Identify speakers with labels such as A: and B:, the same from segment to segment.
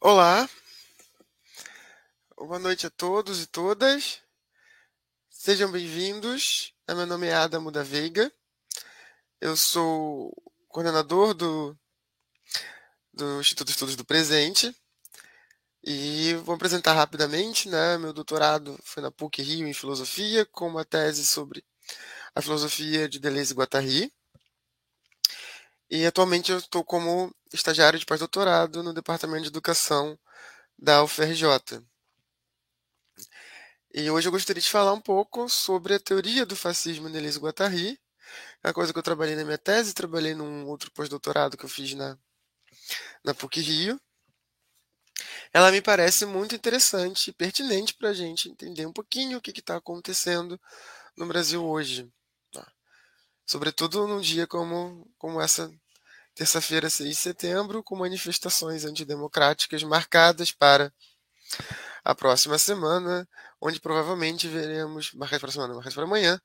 A: Olá, boa noite a todos e todas. Sejam bem-vindos. Meu nome é Adamo da Veiga. Eu sou coordenador do, do Instituto de Estudos do Presente. E vou apresentar rapidamente, né? Meu doutorado foi na PUC Rio em Filosofia, com uma tese sobre a filosofia de Deleuze e Guattari. E atualmente eu estou como estagiário de pós-doutorado no Departamento de Educação da UFRJ. E hoje eu gostaria de falar um pouco sobre a teoria do fascismo de Deleuze e Guattari, é uma coisa que eu trabalhei na minha tese, trabalhei num outro pós-doutorado que eu fiz na, na PUC Rio. Ela me parece muito interessante e pertinente para a gente entender um pouquinho o que está acontecendo no Brasil hoje. Sobretudo num dia como, como essa terça-feira, 6 de setembro, com manifestações antidemocráticas marcadas para a próxima semana, onde provavelmente veremos, marcadas para a semana, marcadas para amanhã,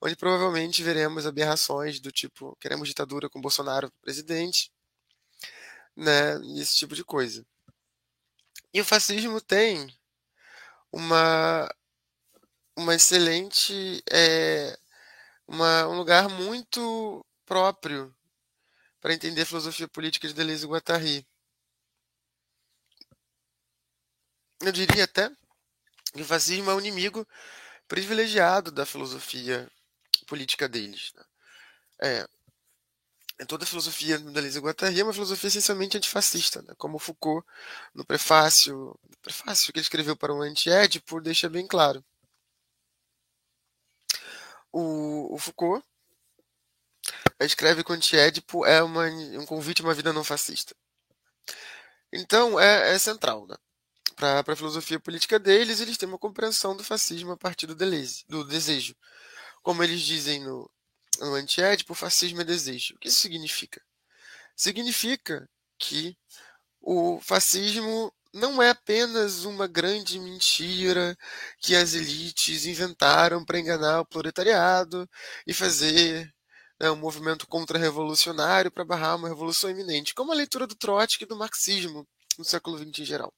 A: onde provavelmente veremos aberrações do tipo, queremos ditadura com Bolsonaro presidente, né, esse tipo de coisa. E o fascismo tem uma, uma excelente, é, uma, um lugar muito próprio para entender a filosofia política de Deleuze e Guattari. Eu diria até que o fascismo é um inimigo privilegiado da filosofia política deles. Né? É, é, toda a filosofia do Deleuze e Guattari é uma filosofia essencialmente antifascista, né? como Foucault, no prefácio, no prefácio que ele escreveu para o Anti-Édipo, deixa bem claro. O, o Foucault escreve que o antiédipo é uma, um convite a uma vida não fascista. Então, é, é central. Né? Para a filosofia política deles, eles têm uma compreensão do fascismo a partir do, do desejo. Como eles dizem no, no antiédipo, fascismo é desejo. O que isso significa? Significa que o fascismo não é apenas uma grande mentira que as elites inventaram para enganar o proletariado e fazer né, um movimento contra-revolucionário para barrar uma revolução iminente, como a leitura do Trotsky e do marxismo no século XX em geral.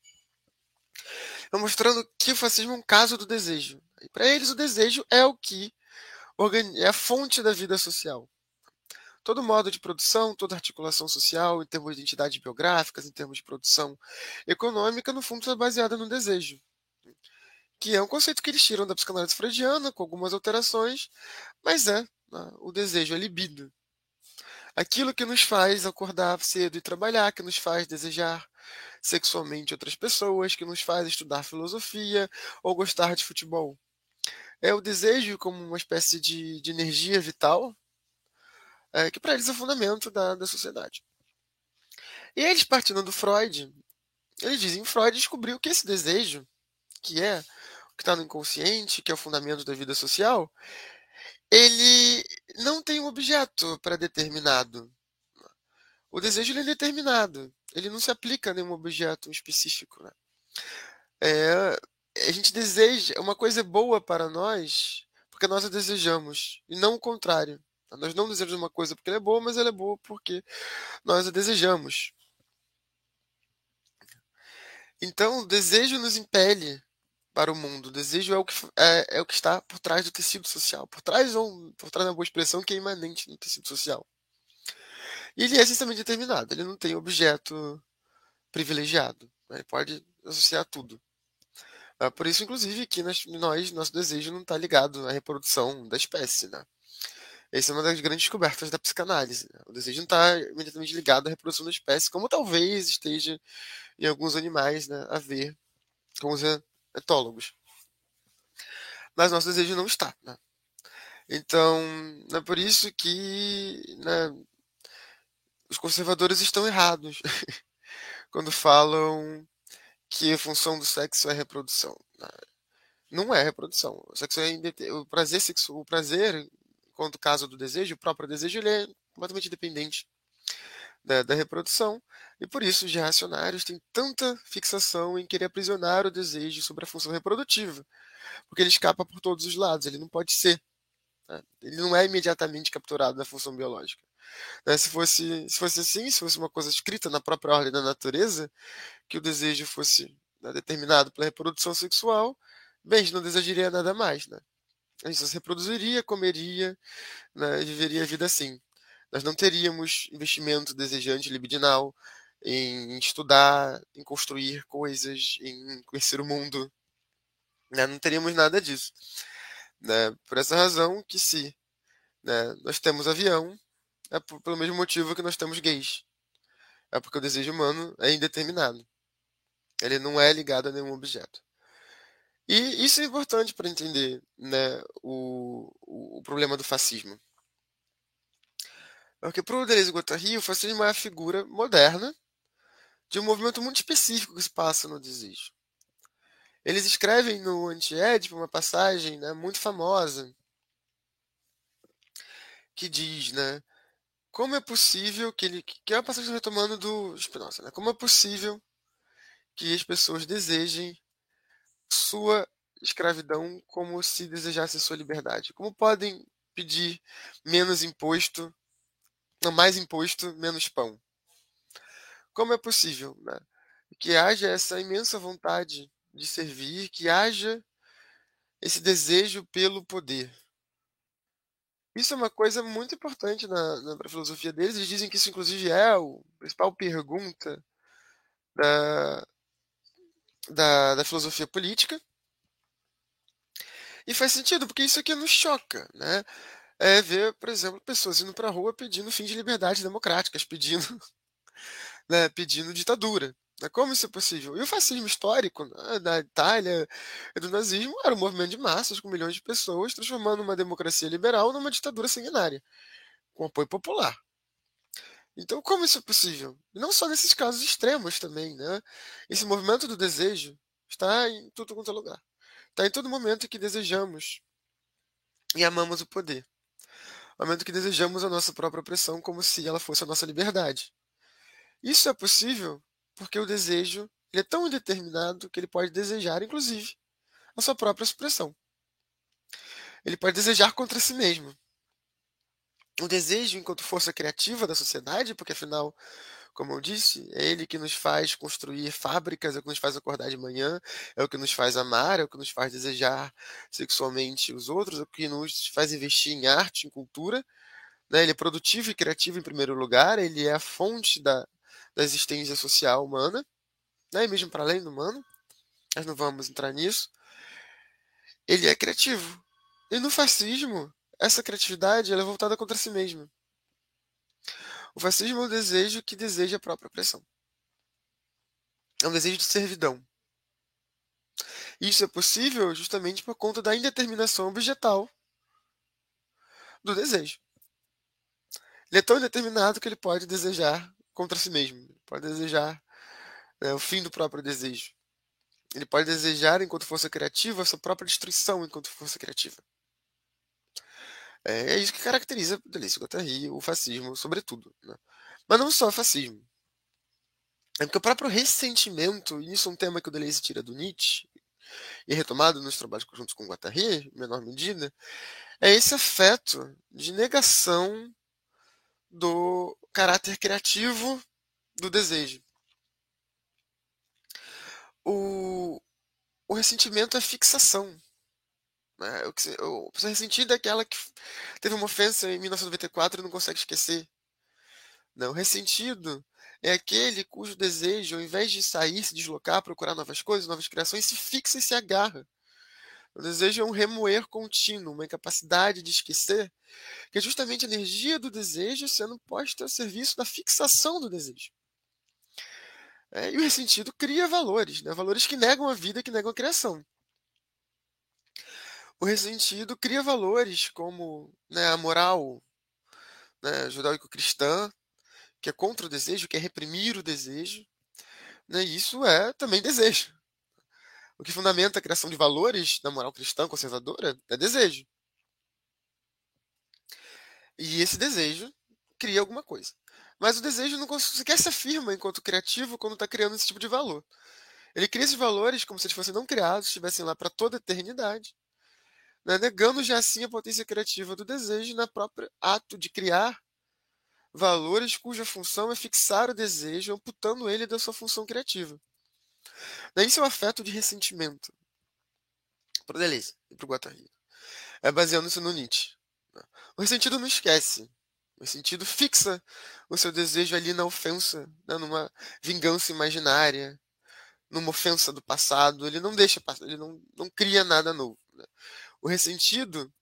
A: Mostrando que o fascismo é um caso do desejo. E para eles, o desejo é o que é a fonte da vida social. Todo modo de produção, toda articulação social, em termos de entidades biográficas, em termos de produção econômica, no fundo, está baseada no desejo que é um conceito que eles tiram da psicanálise freudiana, com algumas alterações, mas é né, o desejo, a libido. Aquilo que nos faz acordar cedo e trabalhar, que nos faz desejar sexualmente outras pessoas, que nos faz estudar filosofia ou gostar de futebol. É o desejo como uma espécie de, de energia vital, é, que para eles é o fundamento da, da sociedade. E eles, partindo do Freud, eles dizem que Freud descobriu que esse desejo, que é que está no inconsciente, que é o fundamento da vida social, ele não tem um objeto pré-determinado. O desejo ele é determinado. Ele não se aplica a nenhum objeto específico. Né? É, a gente deseja uma coisa boa para nós porque nós a desejamos e não o contrário. Nós não desejamos uma coisa porque ela é boa, mas ela é boa porque nós a desejamos. Então, o desejo nos impele para o mundo. O desejo é o que, é, é o que está por trás do tecido social, por trás ou por trás da boa expressão que é imanente no tecido social. E ele é essencialmente determinado, ele não tem objeto privilegiado, ele pode associar tudo. É por isso, inclusive, que nós nosso desejo não está ligado à reprodução da espécie. Né? Essa é uma das grandes descobertas da psicanálise. Né? O desejo não está imediatamente ligado à reprodução da espécie, como talvez esteja em alguns animais né, a ver com os etólogos. Mas nosso desejo não está. Né? Então, é por isso que né, os conservadores estão errados quando falam que a função do sexo é reprodução. Né? Não é reprodução. O sexo é o prazer sexual, o prazer, quanto caso do desejo, o próprio desejo, ele é completamente independente da, da, reprodução, e por isso os reacionários têm tanta fixação em querer aprisionar o desejo sobre a função reprodutiva, porque ele escapa por todos os lados, ele não pode ser. Né? Ele não é imediatamente capturado da função biológica. Né? Se, fosse, se fosse assim, se fosse uma coisa escrita na própria ordem da natureza, que o desejo fosse né, determinado pela reprodução sexual, bem, a gente não desejaria nada mais. Né? A gente se reproduziria, comeria, né, viveria a vida assim. Nós não teríamos investimento desejante libidinal em estudar, em construir coisas, em conhecer o mundo. Né? Não teríamos nada disso. Né? Por essa razão que se né, nós temos avião, é pelo mesmo motivo que nós temos gays. É porque o desejo humano é indeterminado. Ele não é ligado a nenhum objeto. E isso é importante para entender né, o, o, problema do fascismo. Porque para o Deleuze Guattari, o fascismo é a figura moderna de um movimento muito específico que se passa no desejo. Eles escrevem no Anti-Édipo uma passagem né, muito famosa que diz, né, como é possível que ele, que é uma passagem retomando do Spinoza, né, como é possível que as pessoas desejem sua escravidão como se desejasse sua liberdade? Como podem pedir menos imposto, mais imposto, menos pão? Como é possível né, que haja essa imensa vontade de servir, que haja esse desejo pelo poder? Isso é uma coisa muito importante na, na filosofia deles. Eles dizem que isso, inclusive, é a principal pergunta da, da, da filosofia política. E faz sentido, porque isso aqui nos choca, né? É ver, por exemplo, pessoas indo para a rua pedindo fim de liberdades democráticas, pedindo, né, pedindo ditadura. Né? Como isso é possível? E o fascismo histórico né, da Itália e do nazismo era um movimento de massas com milhões de pessoas, transformando uma democracia liberal numa ditadura sanguinária, com apoio popular. Então, como isso é possível? E não só nesses casos extremos também, né? Esse movimento do desejo está em tudo quanto é lugar. Está em todo momento que desejamos e amamos o poder. Momento que desejamos a nossa própria opressão como se ela fosse a nossa liberdade. Isso é possível porque o desejo ele é tão indeterminado que ele pode desejar, inclusive, a sua própria supressão. Ele pode desejar contra si mesmo o desejo enquanto força criativa da sociedade, porque afinal, como eu disse, é ele que nos faz construir fábricas, é o que nos faz acordar de manhã, é o que nos faz amar, é o que nos faz desejar sexualmente os outros, é o que nos faz investir em arte, em cultura. Né? Ele é produtivo e criativo em primeiro lugar, ele é a fonte da, da existência social humana, né? e mesmo para além do humano. Nós não vamos entrar nisso. Ele é criativo. E no fascismo, essa criatividade é voltada contra si mesma. O fascismo é um desejo que deseja a própria opressão. É um desejo de servidão. Isso é possível justamente por conta da indeterminação objetal do desejo. Ele é tão indeterminado que ele pode desejar contra si mesmo. Ele pode desejar né, o fim do próprio desejo. Ele pode desejar, enquanto força criativa, a sua própria destruição enquanto força criativa. É, é isso que caracteriza e Guattari, o fascismo, sobretudo. Né? Mas não só o fascismo. É porque o próprio ressentimento, e isso é um tema que o Deleuze tira do Nietzsche, e retomado nos trabalhos conjuntos com Guattari, em menor medida, é esse afeto de negação do caráter criativo do desejo. O, o ressentimento é fixação. Né? O, pessoa ressentida é aquela que teve uma ofensa em 1994 e não consegue esquecer. Não, ressentido é aquele cujo desejo, ao invés de sair, se deslocar, procurar novas coisas, novas criações, se fixa e se agarra. O desejo é um remoer contínuo, uma incapacidade de esquecer, que é justamente a energia do desejo sendo posta ao serviço da fixação do desejo. É, e o ressentido cria valores, né? valores que negam a vida, que negam a criação o ressentido cria valores como né, a moral né, judaico-cristã, que é contra o desejo, que é reprimir o desejo. Né, isso é também desejo. O que fundamenta a criação de valores da moral cristã conservadora é desejo. E esse desejo cria alguma coisa. Mas o desejo não sequer se afirma enquanto criativo quando está criando esse tipo de valor. Ele cria esses valores como se eles fossem não criados, estivessem lá para toda a eternidade né, negando já assim a potência criativa do desejo na própria ato de criar, valores cuja função é fixar o desejo, amputando ele da sua função criativa. Daí seu afeto de ressentimento. Para Deleuze e para o Guattari. É baseando-se no Nietzsche. O ressentido não esquece. O ressentido fixa o seu desejo ali na ofensa, né, numa vingança imaginária, numa ofensa do passado. Ele não deixa, ele não, não cria nada novo. Né? O ressentido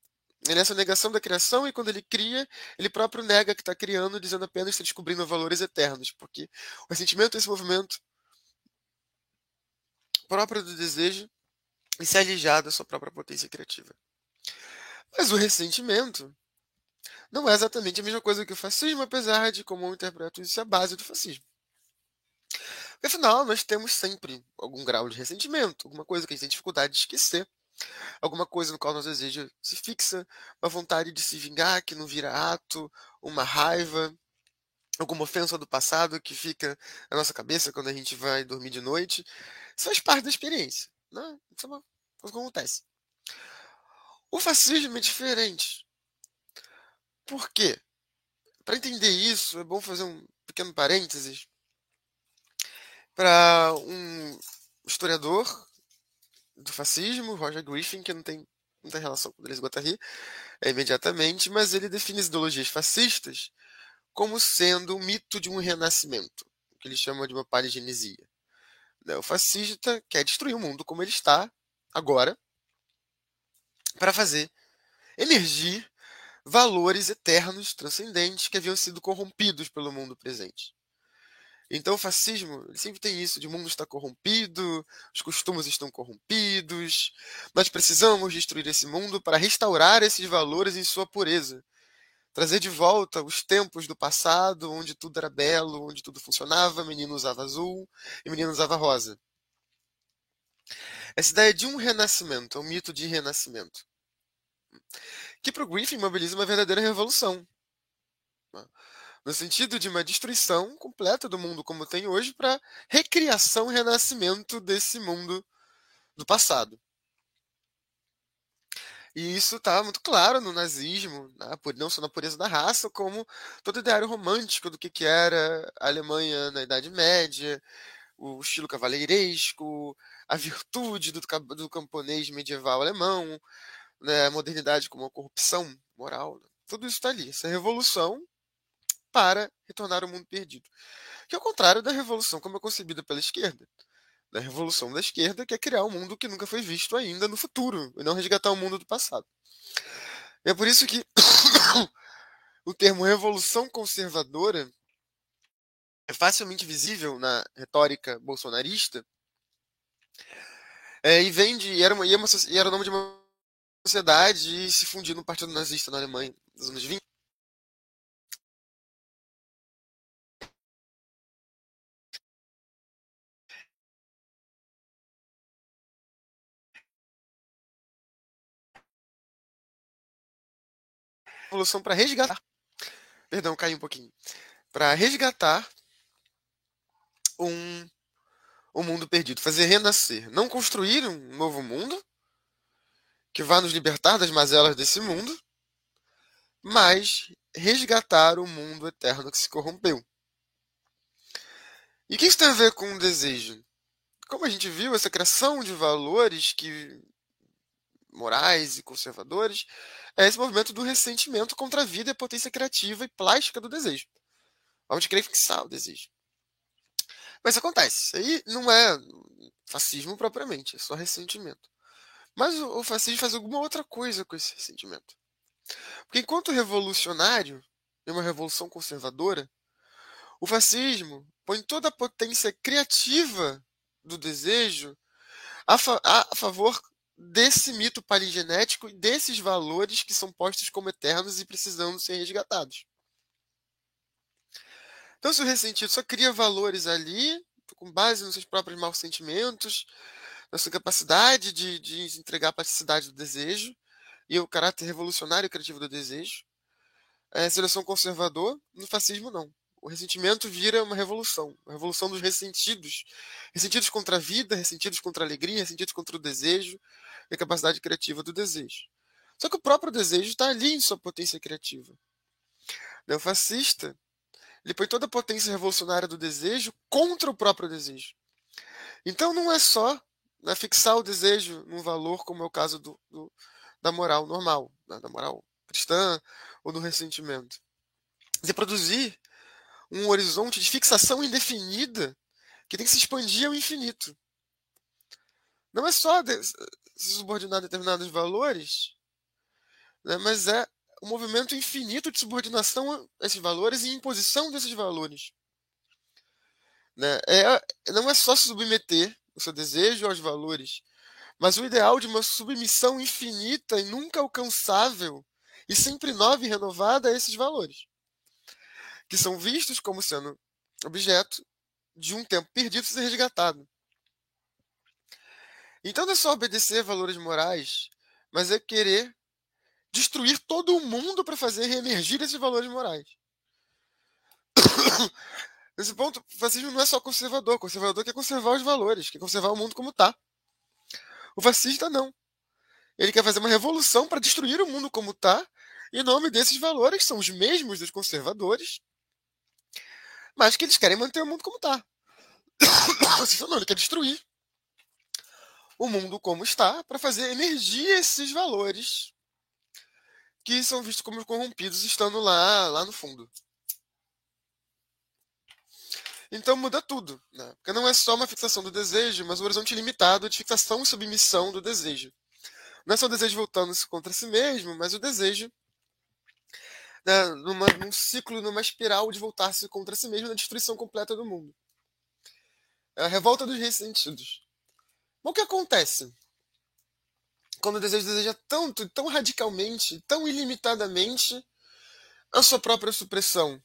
A: é essa negação da criação e quando ele cria, ele próprio nega que está criando, dizendo apenas que está descobrindo valores eternos, porque o ressentimento é esse movimento próprio do desejo e se alijar da sua própria potência criativa. Mas o ressentimento não é exatamente a mesma coisa que o fascismo, apesar de, como eu interpreto isso, é a base do fascismo. Afinal, nós temos sempre algum grau de ressentimento, alguma coisa que a gente tem dificuldade de esquecer alguma coisa no qual nosso desejo se fixa, uma vontade de se vingar que não vira ato, uma raiva, alguma ofensa do passado que fica na nossa cabeça quando a gente vai dormir de noite. Isso faz parte da experiência. Né? Isso é uma coisa que acontece. O fascismo é diferente. Por quê? Para entender isso, é bom fazer um pequeno parênteses para um historiador do fascismo, Roger Griffin, que não tem muita relação com Deleuze e Guattari é, imediatamente, mas ele define as ideologias fascistas como sendo o mito de um renascimento, que ele chama de uma paligenesia. Né, o fascista quer destruir o mundo como ele está agora, para fazer emergir valores eternos, transcendentes, que haviam sido corrompidos pelo mundo presente. Então o fascismo sempre tem isso de o mundo está corrompido, os costumes estão corrompidos, nós precisamos destruir esse mundo para restaurar esses valores em sua pureza. Trazer de volta os tempos do passado, onde tudo era belo, onde tudo funcionava, menino usava azul e menino usava rosa. Essa ideia de um renascimento, é um mito de renascimento, que para o Griffin mobiliza uma verdadeira revolução no sentido de uma destruição completa do mundo como tem hoje para recriação e renascimento desse mundo do passado. E isso está muito claro no nazismo, não só na pureza da raça, como todo o ideário romântico do que, que era a Alemanha na Idade Média, o estilo cavaleiresco, a virtude do, do camponês medieval alemão, né? a modernidade como a corrupção moral. Tudo isso está ali. Essa revolução para retornar ao mundo perdido. Que é o contrário da revolução como é concebida pela esquerda. Da revolução da esquerda, que é criar um mundo que nunca foi visto ainda no futuro, e não resgatar o mundo do passado. É por isso que o termo revolução conservadora é facilmente visível na retórica bolsonarista é, e vem de. Era, e, é uma, e era o nome de uma sociedade e se fundiu no Partido Nazista na Alemanha nos anos 20. Revolução para resgatar. Perdão, caiu um pouquinho. Para resgatar um, um mundo perdido, fazer renascer. Não construir um novo mundo que vá nos libertar das mazelas desse mundo, mas resgatar o mundo eterno que se corrompeu. E o que isso tem a ver com o desejo? Como a gente viu, essa criação de valores que morais e conservadores é esse movimento do ressentimento contra a vida e a potência criativa e plástica do desejo. Vamos querer fixar o desejo. Mas isso acontece. Aí não é fascismo propriamente, é só ressentimento. Mas o fascismo faz alguma outra coisa com esse ressentimento. Porque enquanto revolucionário, em uma revolução conservadora, o fascismo põe toda a potência criativa do desejo a, fa a favor desse mito paligenético e desses valores que são postos como eternos e precisando ser resgatados. Então, se o ressentido só cria valores ali, com base nos seus próprios maus sentimentos, na sua capacidade de, de entregar a plasticidade do desejo e o caráter revolucionário e criativo do desejo, é, seleção conservador, no fascismo não. O ressentimento vira uma revolução, uma revolução dos ressentidos. Ressentidos contra a vida, ressentidos contra a alegria, ressentidos contra o desejo, e a capacidade criativa do desejo. Só que o próprio desejo está ali em sua potência criativa. O fascista ele põe toda a potência revolucionária do desejo contra o próprio desejo. Então não é só né, fixar o desejo num valor, como é o caso do, do da moral normal, né, da moral cristã ou do ressentimento. Você produzir um horizonte de fixação indefinida que tem que se expandir ao infinito. Não é só se subordinar a determinados valores, né, mas é um movimento infinito de subordinação a esses valores e imposição desses valores. Né? É, não é só se submeter o seu desejo aos valores, mas o ideal de uma submissão infinita e nunca alcançável e sempre nova e renovada a esses valores, que são vistos como sendo objeto de um tempo perdido ser resgatado. Então não é só obedecer valores morais, mas é querer destruir todo o mundo para fazer reemergir esses valores morais. Nesse ponto, o fascismo não é só conservador. O conservador quer conservar os valores, quer conservar o mundo como está. O fascista não. Ele quer fazer uma revolução para destruir o mundo como está, em nome desses valores, que são os mesmos dos conservadores, mas que eles querem manter o mundo como está. não, ele quer destruir o mundo como está para fazer emergir esses valores que são vistos como corrompidos estando lá, lá no fundo. Então muda tudo, né? porque não é só uma fixação do desejo, mas um horizonte limitado de fixação e submissão do desejo. Não é só o desejo voltando-se contra si mesmo, mas o desejo né, numa, num ciclo, numa espiral de voltar-se contra si mesmo na destruição completa do mundo. É a revolta dos ressentidos. O que acontece? Quando o desejo deseja tanto, tão radicalmente, tão ilimitadamente a sua própria supressão.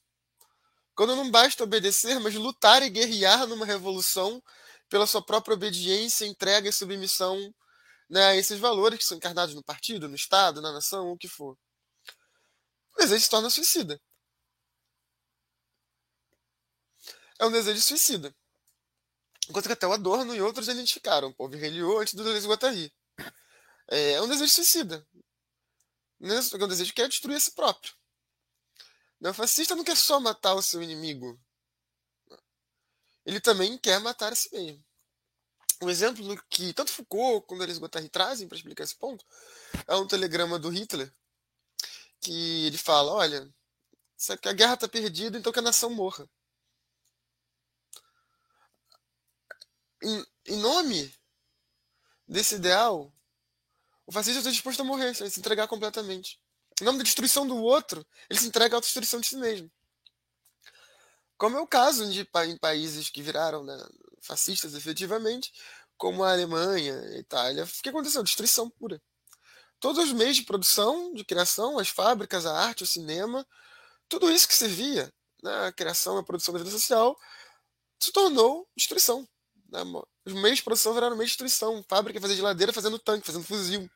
A: Quando não basta obedecer, mas lutar e guerrear numa revolução pela sua própria obediência, entrega e submissão né, a esses valores que são encarnados no partido, no Estado, na nação, o que for. O desejo se torna suicida. É um desejo suicida. Enquanto que até o Adorno e outros identificaram, Paul Virilio antes do Deleuze Guattari. É, é um desejo suicida. É um desejo que quer destruir a si próprio. O fascista não quer só matar o seu inimigo. Ele também quer matar a si mesmo. Um exemplo que tanto Foucault quanto Deleuze Guattari trazem para explicar esse ponto é um telegrama do Hitler que ele fala, olha, que a guerra está perdida, então que a nação morra. Em, em nome desse ideal, o fascista está disposto a morrer, a se entregar completamente. Em nome da destruição do outro, ele se entrega à destruição de si mesmo. Como é o caso de, em países que viraram né, fascistas efetivamente, como a Alemanha, a Itália. O que aconteceu? Destruição pura. Todos os meios de produção, de criação, as fábricas, a arte, o cinema, tudo isso que servia na né, criação e produção da vida social se tornou destruição. Né? Os meios de produção viraram meios de destruição. Fábrica fazendo geladeira, fazendo tanque, fazendo fuzil.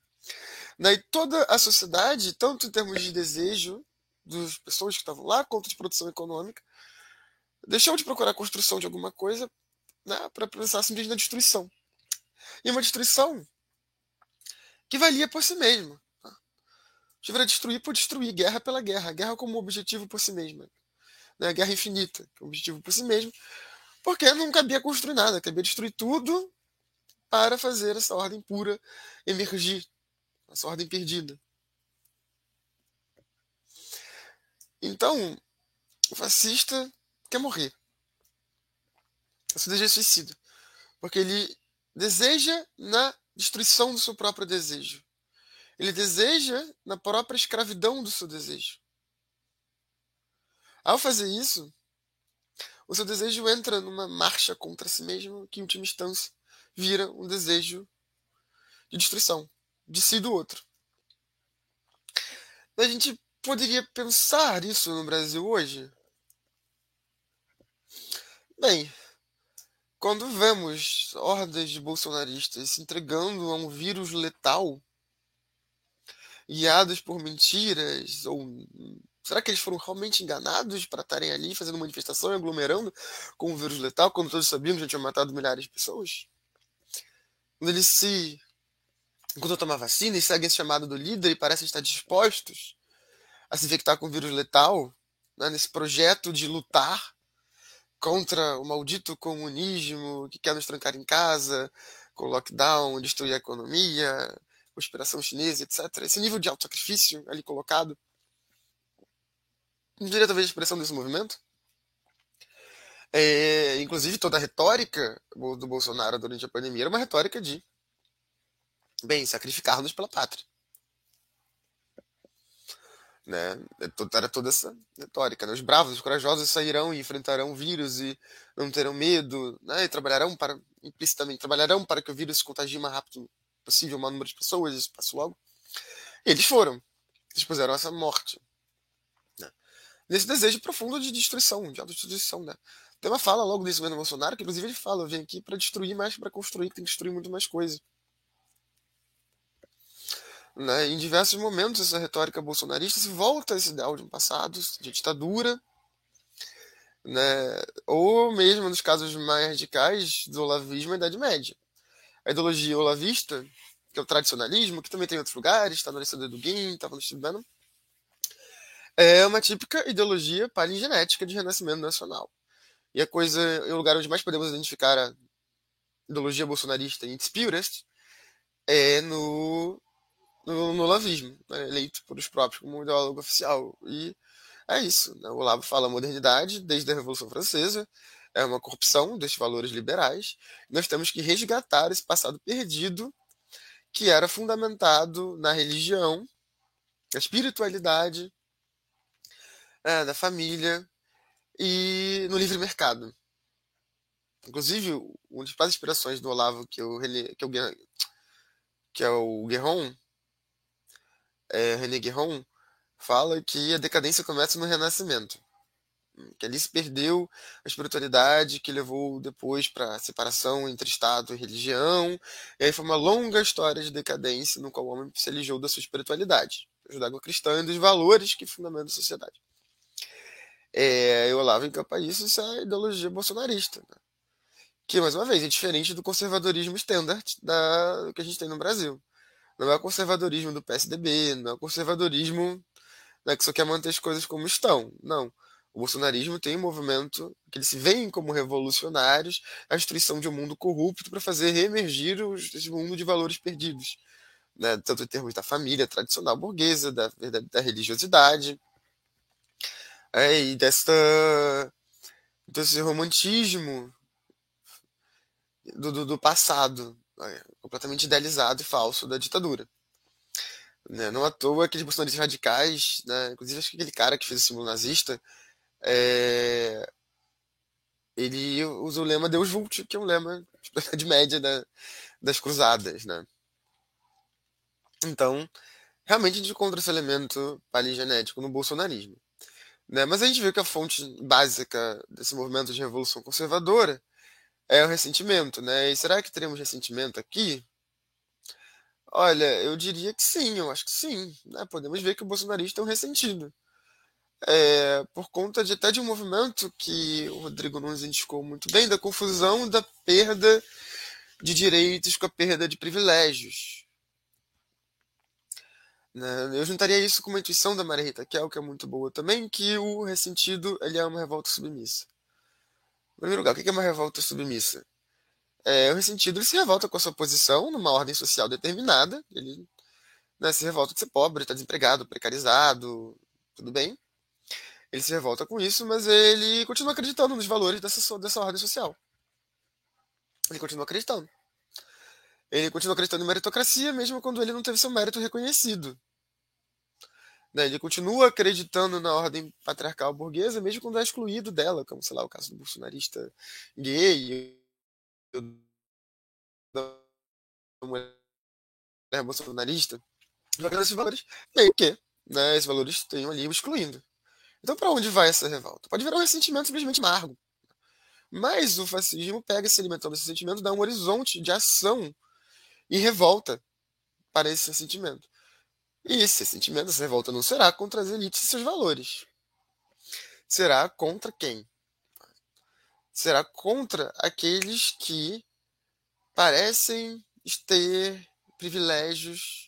A: Né? E toda a sociedade, tanto em termos de desejo das pessoas que estavam lá, quanto de produção econômica, deixou de procurar a construção de alguma coisa né, para pensar simplesmente na destruição. E uma destruição que valia por si mesma. Tá? Destruir por destruir, guerra pela guerra, guerra como objetivo por si mesma. Né? Guerra infinita, como objetivo por si mesmo, porque não cabia construir nada, cabia destruir tudo para fazer essa ordem pura emergir, essa ordem perdida. Então, o fascista quer morrer. Esse desejo é suicida. Porque ele deseja na destruição do seu próprio desejo. Ele deseja na própria escravidão do seu desejo. Ao fazer isso, o seu desejo entra numa marcha contra si mesmo, que em última instância vira um desejo de destruição de si e do outro. A gente poderia pensar isso no Brasil hoje? Bem, quando vemos hordas de bolsonaristas se entregando a um vírus letal, guiados por mentiras, ou será que eles foram realmente enganados para estarem ali fazendo manifestação e aglomerando com o vírus letal, quando todos sabiam que já tinham matado milhares de pessoas? Quando eles se. Quando tomam vacina e seguem esse chamado do líder e parecem estar dispostos a se infectar com o vírus letal, né, nesse projeto de lutar contra o maldito comunismo que quer nos trancar em casa, com lockdown, destruir a economia, conspiração chinesa, etc. Esse nível de auto-sacrifício ali colocado. Não diria a expressão desse movimento? É, inclusive, toda a retórica do Bolsonaro durante a pandemia era uma retórica de, bem, sacrificar-nos pela pátria. Né? É era toda essa retórica. Né? Os bravos, os corajosos sairão e enfrentarão o vírus e não terão medo, né? e trabalharão para, implicitamente, trabalharão para que o vírus se contagie o mais rápido possível, o maior número de pessoas, isso passe logo. E eles foram. Eles puseram essa morte. Nesse desejo profundo de destruição, de autodestruição. Né? Tem uma fala logo desse governo Bolsonaro, que inclusive ele fala, eu aqui para destruir mais para construir, tem que destruir muito mais coisa. Né? Em diversos momentos, essa retórica bolsonarista se volta a esse ideal de um passado de ditadura, né? ou mesmo nos casos mais radicais do olavismo e Idade Média. A ideologia olavista, que é o tradicionalismo, que também tem em outros lugares, está na lista do Eduguin, estava no Steve Bannon, é uma típica ideologia palingenética de renascimento nacional. E a coisa, o lugar onde mais podemos identificar a ideologia bolsonarista em its purest é no no, no olavismo, né, eleito por os próprios como ideólogo oficial. E é isso. Né? O Olavo fala modernidade desde a Revolução Francesa, é uma corrupção desses valores liberais. Nós temos que resgatar esse passado perdido que era fundamentado na religião, na espiritualidade, é, da família e no livre mercado. Inclusive, uma das principais inspirações do Olavo, que, eu, que, que é o Guerron, é, René Guerron fala que a decadência começa no Renascimento. Que ali se perdeu a espiritualidade que levou depois para a separação entre Estado e religião. E aí foi uma longa história de decadência no qual o homem se alijou da sua espiritualidade, judaico-cristã e dos valores que fundamentam a sociedade. É, eu Olavo encampa isso, isso é ideologia bolsonarista. Né? Que, mais uma vez, é diferente do conservadorismo standard da, que a gente tem no Brasil. Não é o conservadorismo do PSDB, não é o conservadorismo né, que só quer manter as coisas como estão. Não. O bolsonarismo tem um movimento que eles se veem como revolucionários, a destruição de um mundo corrupto para fazer reemergir esse mundo de valores perdidos. Né, tanto em termos da família tradicional burguesa, da, da religiosidade, é, e desta, desse romantismo do, do, do passado, é, completamente idealizado e falso da ditadura. Né? Não à toa aqueles bolsonaristas radicais, né? inclusive acho que aquele cara que fez o símbolo nazista, é... ele usa o lema Deus Vult, que é um lema de média da, das cruzadas. Né? Então, realmente a gente encontra esse elemento paligenético no bolsonarismo. Né? Mas a gente vê que a fonte básica desse movimento de revolução conservadora é o ressentimento, né? E será que teremos ressentimento aqui? Olha, eu diria que sim, eu acho que sim. Né? Podemos ver que o bolsonarista é um ressentido. É, por conta de até de um movimento que o Rodrigo Nunes indicou muito bem, da confusão da perda de direitos com a perda de privilégios. Né? Eu juntaria isso com uma intuição da Maria Rita Kel, que é muito boa também, que o ressentido ele é uma revolta submissa. Em primeiro lugar, o que é uma revolta submissa? É, o ressentido ele se revolta com a sua posição numa ordem social determinada. Ele né, se revolta de ser pobre, está desempregado, precarizado, tudo bem. Ele se revolta com isso, mas ele continua acreditando nos valores dessa, dessa ordem social. Ele continua acreditando. Ele continua acreditando em meritocracia, mesmo quando ele não teve seu mérito reconhecido. Né? Ele continua acreditando na ordem patriarcal burguesa, mesmo quando é excluído dela, como, sei lá, o caso do bolsonarista gay, da mulher bolsonarista, jogando esses valores, meio que né, esses valores tenham ali excluindo. Então, para onde vai essa revolta? Pode virar um ressentimento simplesmente amargo. Mas o fascismo pega se alimentando desse sentimento, dá um horizonte de ação e revolta para esse sentimento. E esse sentimento, essa revolta não será contra as elites e seus valores. Será contra quem? Será contra aqueles que parecem ter privilégios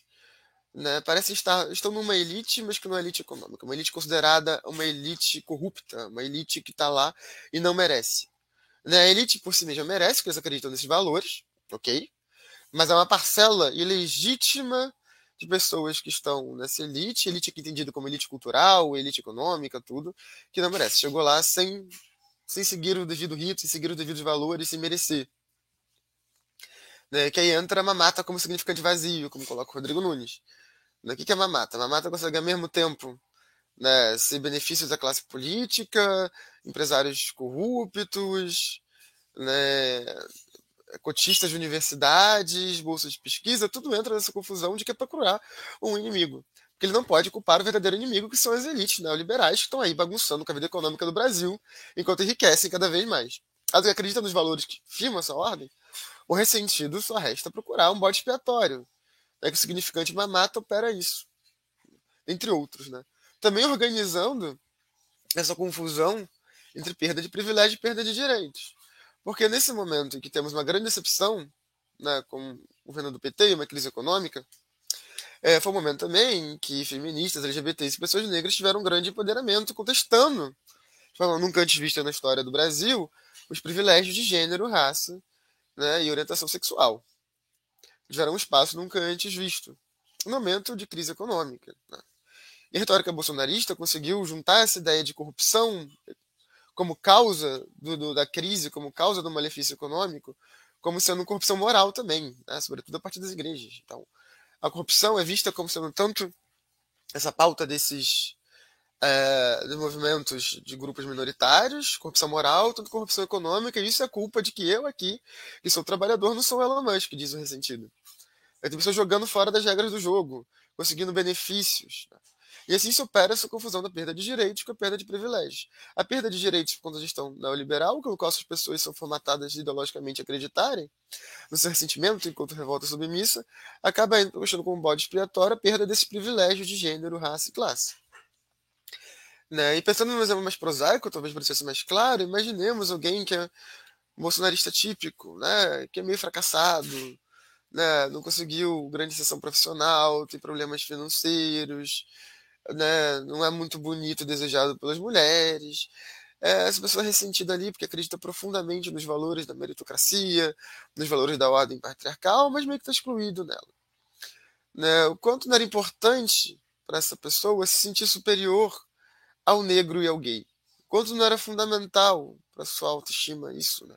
A: né, parecem estar estão numa elite, mas que não é elite econômica, uma elite considerada uma elite corrupta, uma elite que está lá e não merece. Né, a elite por si mesma merece, porque eles acreditam nesses valores, ok? Mas é uma parcela ilegítima de pessoas que estão nessa elite, elite aqui entendida como elite cultural, elite econômica, tudo, que não merece. Chegou lá sem, sem seguir o devido rito, sem seguir os devidos valores, sem merecer. Né, que aí entra a mamata como significante vazio, como coloca o Rodrigo Nunes. Né, o que é mamata? Mamata consegue ao mesmo tempo né, ser benefícios da classe política, empresários corruptos, né, cotistas de universidades, bolsas de pesquisa, tudo entra nessa confusão de que é procurar um inimigo. Porque ele não pode culpar o verdadeiro inimigo, que são as elites neoliberais que estão aí bagunçando com a vida econômica do Brasil, enquanto enriquecem cada vez mais. As que acreditam nos valores que firmam essa ordem, o ressentido só resta procurar um bode expiatório. É que o significante mamata opera isso. Entre outros, né? Também organizando essa confusão entre perda de privilégio e perda de direitos. Porque nesse momento em que temos uma grande decepção né, com o governo do PT e uma crise econômica, é, foi um momento também em que feministas, LGBTs e pessoas negras tiveram um grande empoderamento contestando, falando nunca antes vista na história do Brasil, os privilégios de gênero, raça né, e orientação sexual. Tiveram um espaço nunca antes visto, um momento de crise econômica. Né? E a retórica bolsonarista conseguiu juntar essa ideia de corrupção como causa do, do, da crise, como causa do malefício econômico, como sendo corrupção moral também, né? sobretudo a partir das igrejas. Então, a corrupção é vista como sendo tanto essa pauta desses é, movimentos de grupos minoritários, corrupção moral, tanto corrupção econômica, e isso é culpa de que eu aqui, que sou trabalhador, não sou Elon Musk, diz o ressentido. Tenho pessoas jogando fora das regras do jogo, conseguindo benefícios. Né? E assim se opera essa confusão da perda de direitos com a perda de privilégios. A perda de direitos por conta da gestão neoliberal, com qual as pessoas são formatadas ideologicamente a acreditarem no seu ressentimento enquanto revolta submissa, acaba puxando como bode expiatório a perda desse privilégio de gênero, raça e classe. Né? E pensando num exemplo mais prosaico, talvez para ser mais claro, imaginemos alguém que é bolsonarista típico, né? que é meio fracassado, né? não conseguiu grande sessão profissional, tem problemas financeiros, né, não é muito bonito, desejado pelas mulheres. É, essa pessoa é ressentida ali porque acredita profundamente nos valores da meritocracia, nos valores da ordem patriarcal, mas meio que está excluído nela. Né? O quanto não era importante para essa pessoa se sentir superior ao negro e ao gay. O quanto não era fundamental para sua autoestima isso. Né?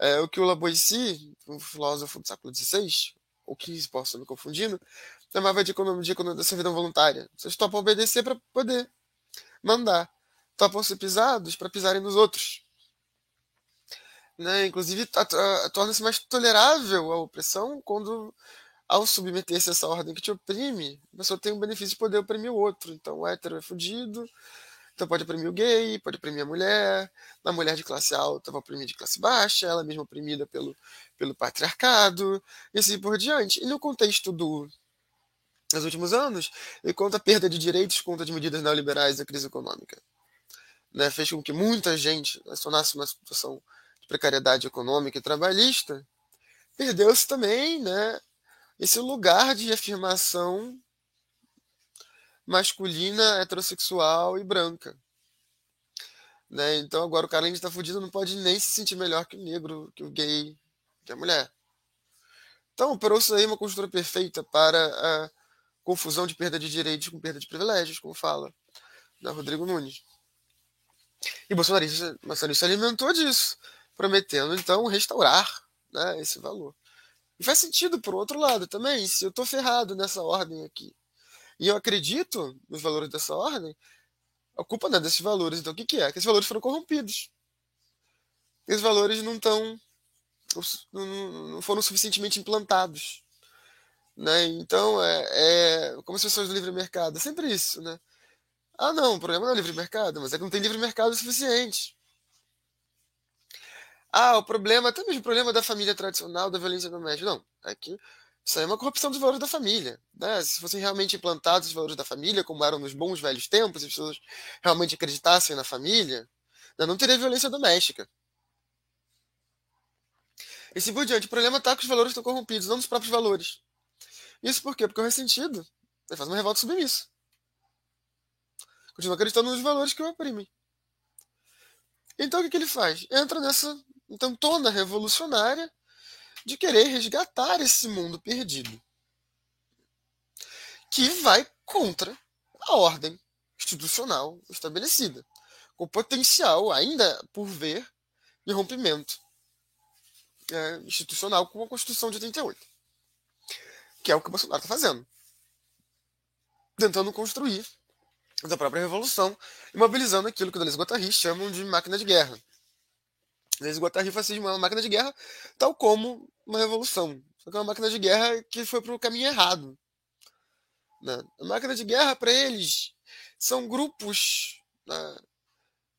A: É, o que o Lavoisier, um filósofo do século XVI, ou XV, posso estar me confundindo, chamava de economia, de economia da servidão voluntária. Vocês topam obedecer para poder mandar. Topam ser pisados para pisarem nos outros. Né? Inclusive, torna-se mais tolerável a opressão quando, ao submeter-se a essa ordem que te oprime, a pessoa tem o benefício de poder oprimir o outro. Então, o hétero é fudido, então pode oprimir o gay, pode oprimir a mulher, a mulher de classe alta vai oprimir de classe baixa, ela mesma oprimida pelo, pelo patriarcado, e assim por diante. E no contexto do, nos últimos anos, e conta a perda de direitos conta de medidas neoliberais da crise econômica. Né, fez com que muita gente se tornasse uma situação de precariedade econômica e trabalhista, perdeu-se também né, esse lugar de afirmação masculina, heterossexual e branca. Né? Então agora o cara, de estar fudido, não pode nem se sentir melhor que o negro, que o gay, que a mulher. Então, operou-se aí uma construção perfeita para a confusão de perda de direitos com perda de privilégios, como fala né, Rodrigo Nunes. E Bolsonaro, Bolsonaro se alimentou disso, prometendo então restaurar né, esse valor. E faz sentido por outro lado também, se eu estou ferrado nessa ordem aqui, e eu acredito nos valores dessa ordem, a culpa não é desses valores. Então o que, que é? Que esses valores foram corrompidos. Esses valores não estão. não foram suficientemente implantados. Né? Então, é, é como as pessoas do livre mercado. É sempre isso, né? Ah, não, o problema não é livre mercado, mas é que não tem livre mercado suficiente. Ah, o problema, até mesmo o problema da família tradicional, da violência doméstica. Não, é que isso aí é uma corrupção dos valores da família. Né? Se fossem realmente implantados os valores da família, como eram nos bons velhos tempos, e as pessoas realmente acreditassem na família, né? não teria violência doméstica. E assim por diante. O problema está que os valores estão corrompidos, não nos próprios valores. Isso por quê? Porque o ressentido Ele faz uma revolta submissa. Continua acreditando nos valores que o oprimem. Então o que, que ele faz? Entra nessa então tona revolucionária de querer resgatar esse mundo perdido. Que vai contra a ordem institucional estabelecida, com potencial ainda por ver de rompimento é, institucional com a Constituição de 88. Que é o que o Bolsonaro está fazendo. Tentando construir da própria revolução, imobilizando aquilo que o Deleuze Guattari chamam de máquina de guerra. Deleuze e Guattari fascismo é uma máquina de guerra, tal como uma revolução. Só que é uma máquina de guerra que foi para o caminho errado. Né? A máquina de guerra, para eles, são grupos né,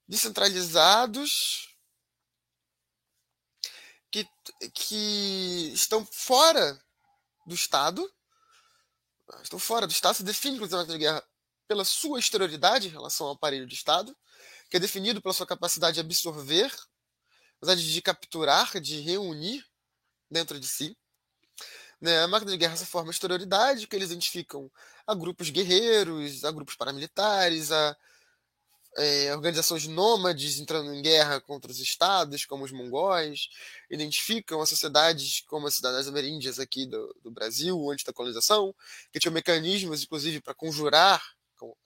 A: descentralizados que, que estão fora do Estado, estão fora do Estado, se define, inclusive, a máquina de guerra pela sua exterioridade em relação ao aparelho de Estado, que é definido pela sua capacidade de absorver, capacidade de capturar, de reunir dentro de si. Né? A máquina de guerra essa forma exterioridade que eles identificam a grupos guerreiros, a grupos paramilitares, a é, organizações nômades entrando em guerra contra os estados, como os mongóis, identificam as sociedades como as cidades ameríndias aqui do, do Brasil, antes da colonização, que tinham mecanismos, inclusive, para conjurar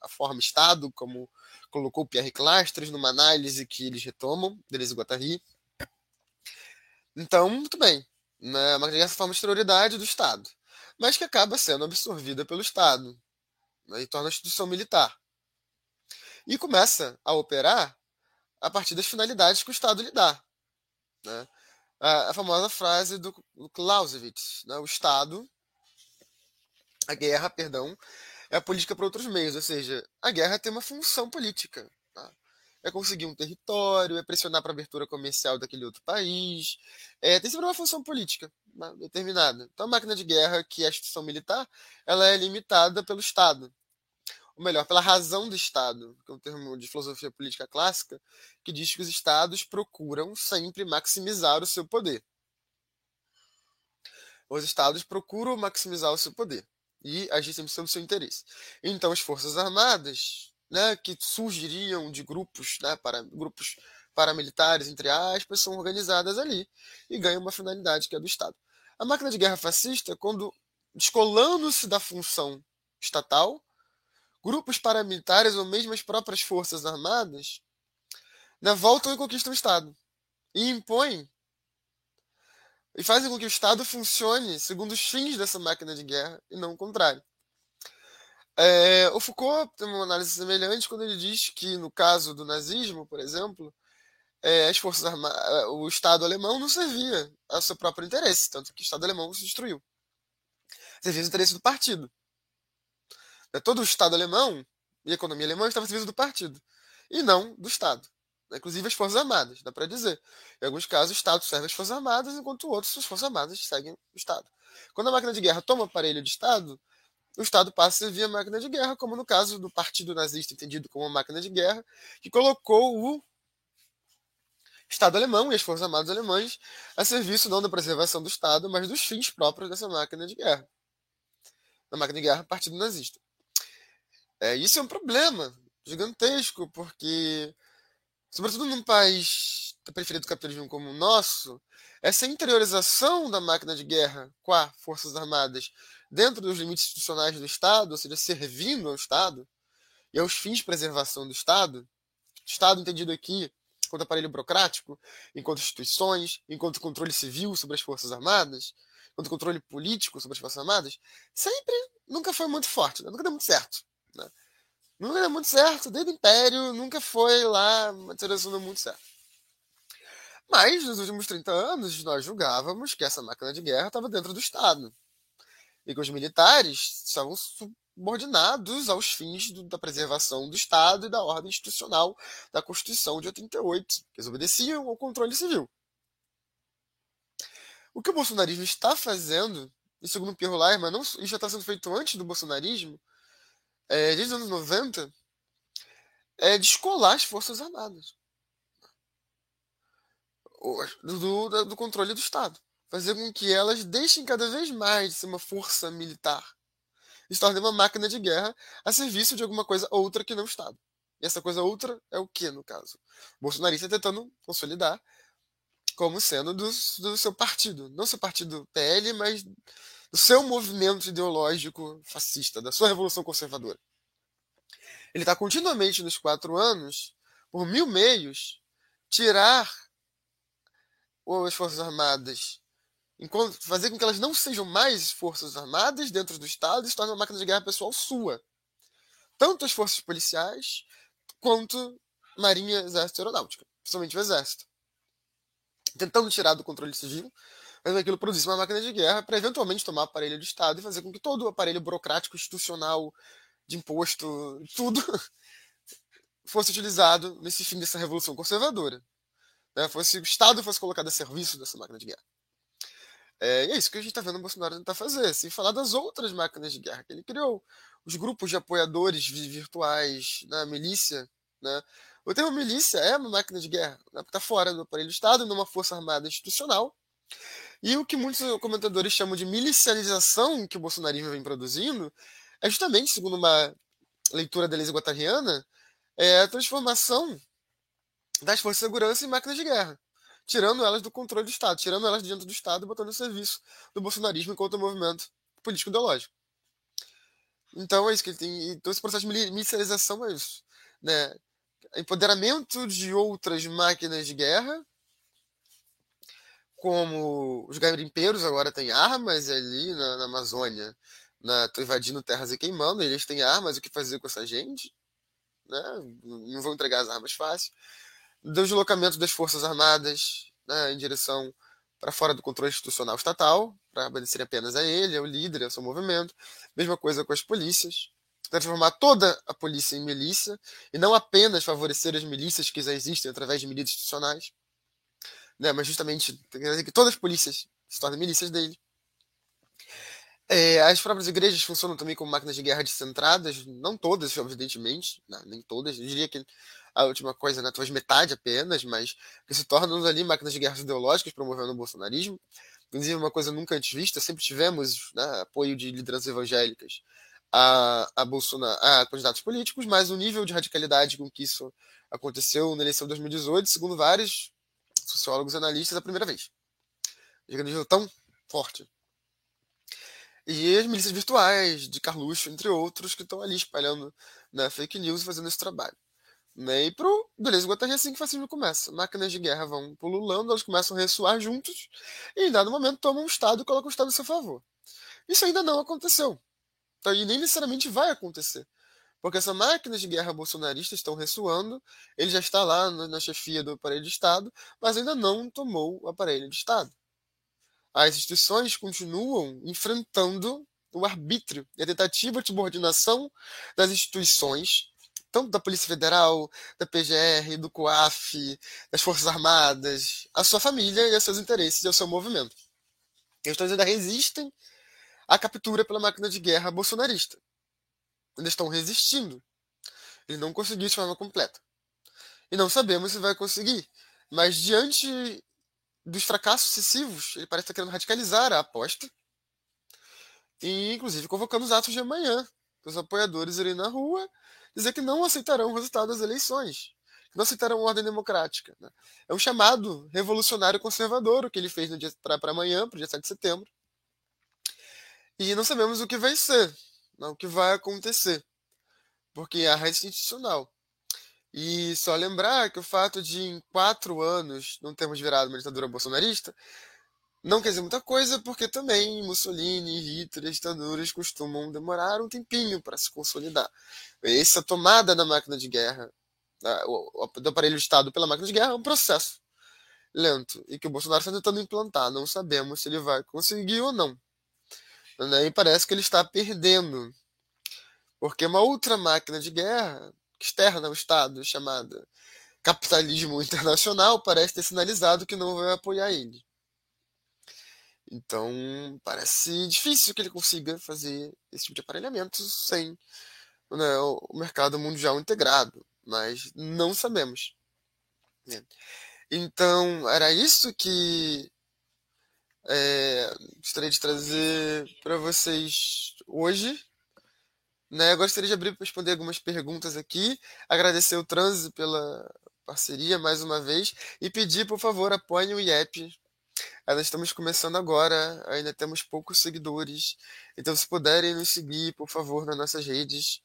A: a forma Estado, como colocou Pierre Clastres numa análise que eles retomam, Deleuze e Guattari. Então, muito bem, né, uma essa forma de exterioridade do Estado, mas que acaba sendo absorvida pelo Estado né, e torna a instituição militar e começa a operar a partir das finalidades que o Estado lhe dá. Né? A, a, famosa frase do, do Clausewitz, né? o Estado, a guerra, perdão, é a política para outros meios, ou seja, a guerra tem uma função política. Tá? É conseguir um território, é pressionar para a abertura comercial daquele outro país, é, tem sempre uma função política né? determinada. Então a máquina de guerra, que é a instituição militar, ela é limitada pelo Estado ou melhor, pela razão do Estado, que é um termo de filosofia política clássica, que diz que os Estados procuram sempre maximizar o seu poder. Os Estados procuram maximizar o seu poder e agir sempre sob seu interesse. Então, as Forças Armadas, né, que surgiriam de grupos, né, para, grupos paramilitares, entre aspas, são organizadas ali e ganham uma finalidade que é do Estado. A máquina de guerra fascista, quando descolando-se da função estatal, grupos paramilitares ou mesmo as próprias forças armadas né, voltam e conquistam o Estado e impõem e fazem com que o Estado funcione segundo os fins dessa máquina de guerra e não o contrário. É, o Foucault tem uma análise semelhante quando ele diz que, no caso do nazismo, por exemplo, é, as forças armadas, o Estado alemão não servia ao seu próprio interesse, tanto que o Estado alemão se destruiu. Servia ao interesse do partido. É, todo o Estado alemão e a economia alemã estava a serviço do partido e não do Estado. Né, inclusive as Forças Armadas, dá para dizer. Em alguns casos, o Estado serve as Forças Armadas, enquanto outros, as Forças Armadas seguem o Estado. Quando a máquina de guerra toma o aparelho de Estado, o Estado passa a servir a máquina de guerra, como no caso do Partido Nazista, entendido como máquina de guerra, que colocou o Estado alemão e as Forças Armadas alemãs a serviço não da preservação do Estado, mas dos fins próprios dessa máquina de guerra. Da máquina de guerra, Partido Nazista. É, isso é um problema gigantesco, porque, sobretudo num país preferido do capitalismo como o nosso, essa interiorização da máquina de guerra com as Forças Armadas dentro dos limites institucionais do Estado, ou seja, servindo ao Estado e aos fins de preservação do Estado, Estado entendido aqui enquanto aparelho burocrático, enquanto instituições, enquanto controle civil sobre as Forças Armadas, enquanto controle político sobre as Forças Armadas, sempre nunca foi muito forte, né? nunca deu muito certo. Né? Nunca deu muito certo, desde o Império nunca foi lá uma direção muito certa. Mas nos últimos 30 anos nós julgávamos que essa máquina de guerra estava dentro do Estado e que os militares estavam subordinados aos fins do, da preservação do Estado e da ordem institucional da Constituição de 88, que obedeciam ao controle civil. O que o bolsonarismo está fazendo, e segundo Pierre Leimer, não, isso já está sendo feito antes do bolsonarismo, é, desde os anos 90, é descolar as Forças Armadas do, do, do controle do Estado. Fazer com que elas deixem cada vez mais de ser uma força militar se torna uma máquina de guerra a serviço de alguma coisa outra que não o Estado. E essa coisa outra é o que, no caso? O bolsonarista tentando consolidar como sendo do, do seu partido. Não seu partido PL, mas do seu movimento ideológico fascista, da sua revolução conservadora. Ele está continuamente nos quatro anos, por mil meios, tirar as Forças Armadas, fazer com que elas não sejam mais Forças Armadas dentro do Estado se tornem uma máquina de guerra pessoal sua. Tanto as forças policiais quanto Marinha, Exército e Aeronáutica, principalmente o Exército. Tentando tirar do controle civil, mas aquilo produzisse uma máquina de guerra para eventualmente tomar aparelho do Estado e fazer com que todo o aparelho burocrático, institucional, de imposto, tudo fosse utilizado nesse fim dessa revolução conservadora. Né? Fosse, o Estado fosse colocado a serviço dessa máquina de guerra. É, e é isso que a gente está vendo o Bolsonaro tentar fazer, sem falar das outras máquinas de guerra que ele criou. Os grupos de apoiadores virtuais, na né? milícia. Né? O termo milícia é uma máquina de guerra, né? está fora do aparelho do Estado, numa força armada institucional. E o que muitos comentadores chamam de milicialização que o bolsonarismo vem produzindo é justamente, segundo uma leitura da Elisa Guattariana, é a transformação das forças de segurança em máquinas de guerra, tirando elas do controle do Estado, tirando elas de dentro do Estado e botando no serviço do bolsonarismo enquanto movimento político ideológico. Então é isso que ele tem. Então esse processo de militarização é isso. Né? Empoderamento de outras máquinas de guerra, como os garimpeiros agora têm armas ali na, na Amazônia, estão invadindo terras e queimando, eles têm armas, o que fazer com essa gente? Né? Não vão entregar as armas fácil do deslocamento das Forças Armadas né, em direção para fora do controle institucional estatal, para obedecer apenas a ele, ao líder, ao seu movimento. Mesma coisa com as polícias. Transformar toda a polícia em milícia e não apenas favorecer as milícias que já existem através de medidas institucionais, né, mas justamente que todas as polícias se tornem milícias dele. É, as próprias igrejas funcionam também como máquinas de guerra descentradas, não todas, evidentemente, não, nem todas. Eu diria que a última coisa, né, talvez metade apenas, mas que se tornam ali máquinas de guerra ideológicas promovendo o bolsonarismo. Inclusive, uma coisa nunca antes vista, sempre tivemos né, apoio de lideranças evangélicas a, a, a candidatos políticos, mas o nível de radicalidade com que isso aconteceu na eleição de 2018, segundo vários sociólogos e analistas, é a primeira vez. Um nível tão forte. E as milícias virtuais de Carluxo, entre outros, que estão ali espalhando né, fake news e fazendo esse trabalho. Né? E pro Beleza Guattari é assim que o fascismo começa. Máquinas de guerra vão pululando, elas começam a ressoar juntos, e em dado momento tomam um Estado e colocam o Estado a seu favor. Isso ainda não aconteceu. Então, e nem necessariamente vai acontecer. Porque essas máquinas de guerra bolsonaristas estão ressoando, ele já está lá na chefia do aparelho de Estado, mas ainda não tomou o aparelho de Estado. As instituições continuam enfrentando o arbítrio e a tentativa de subordinação das instituições tanto da Polícia Federal, da PGR, do COAF, das Forças Armadas, a sua família e a seus interesses e ao seu movimento. Eles ainda resistem à captura pela máquina de guerra bolsonarista. Eles estão resistindo. Ele não conseguiu de forma completa. E não sabemos se vai conseguir. Mas diante dos fracassos sucessivos, ele parece estar querendo radicalizar a aposta. E, inclusive, convocando os atos de amanhã. Os apoiadores irem na rua dizer que não aceitarão o resultado das eleições, que não aceitarão a ordem democrática. Né? É um chamado revolucionário conservador o que ele fez para amanhã, para o dia 7 de setembro. E não sabemos o que vai ser, não, né? o que vai acontecer, porque a rede institucional. E só lembrar que o fato de em quatro anos não termos virado uma ditadura bolsonarista não quer dizer muita coisa, porque também Mussolini, Hitler, ditaduras costumam demorar um tempinho para se consolidar. Essa tomada da máquina de guerra, do aparelho de Estado pela máquina de guerra, é um processo lento e que o Bolsonaro está tentando implantar. Não sabemos se ele vai conseguir ou não. E parece que ele está perdendo. Porque uma outra máquina de guerra externa ao Estado, chamada capitalismo internacional, parece ter sinalizado que não vai apoiar ele. Então, parece difícil que ele consiga fazer esse tipo de aparelhamento sem né, o mercado mundial integrado, mas não sabemos. Né? Então, era isso que é, gostaria de trazer para vocês hoje. Né? Eu gostaria de abrir para responder algumas perguntas aqui, agradecer o Transe pela parceria mais uma vez e pedir, por favor, apoiem o IEP. Nós estamos começando agora, ainda temos poucos seguidores, então se puderem nos seguir, por favor, nas nossas redes,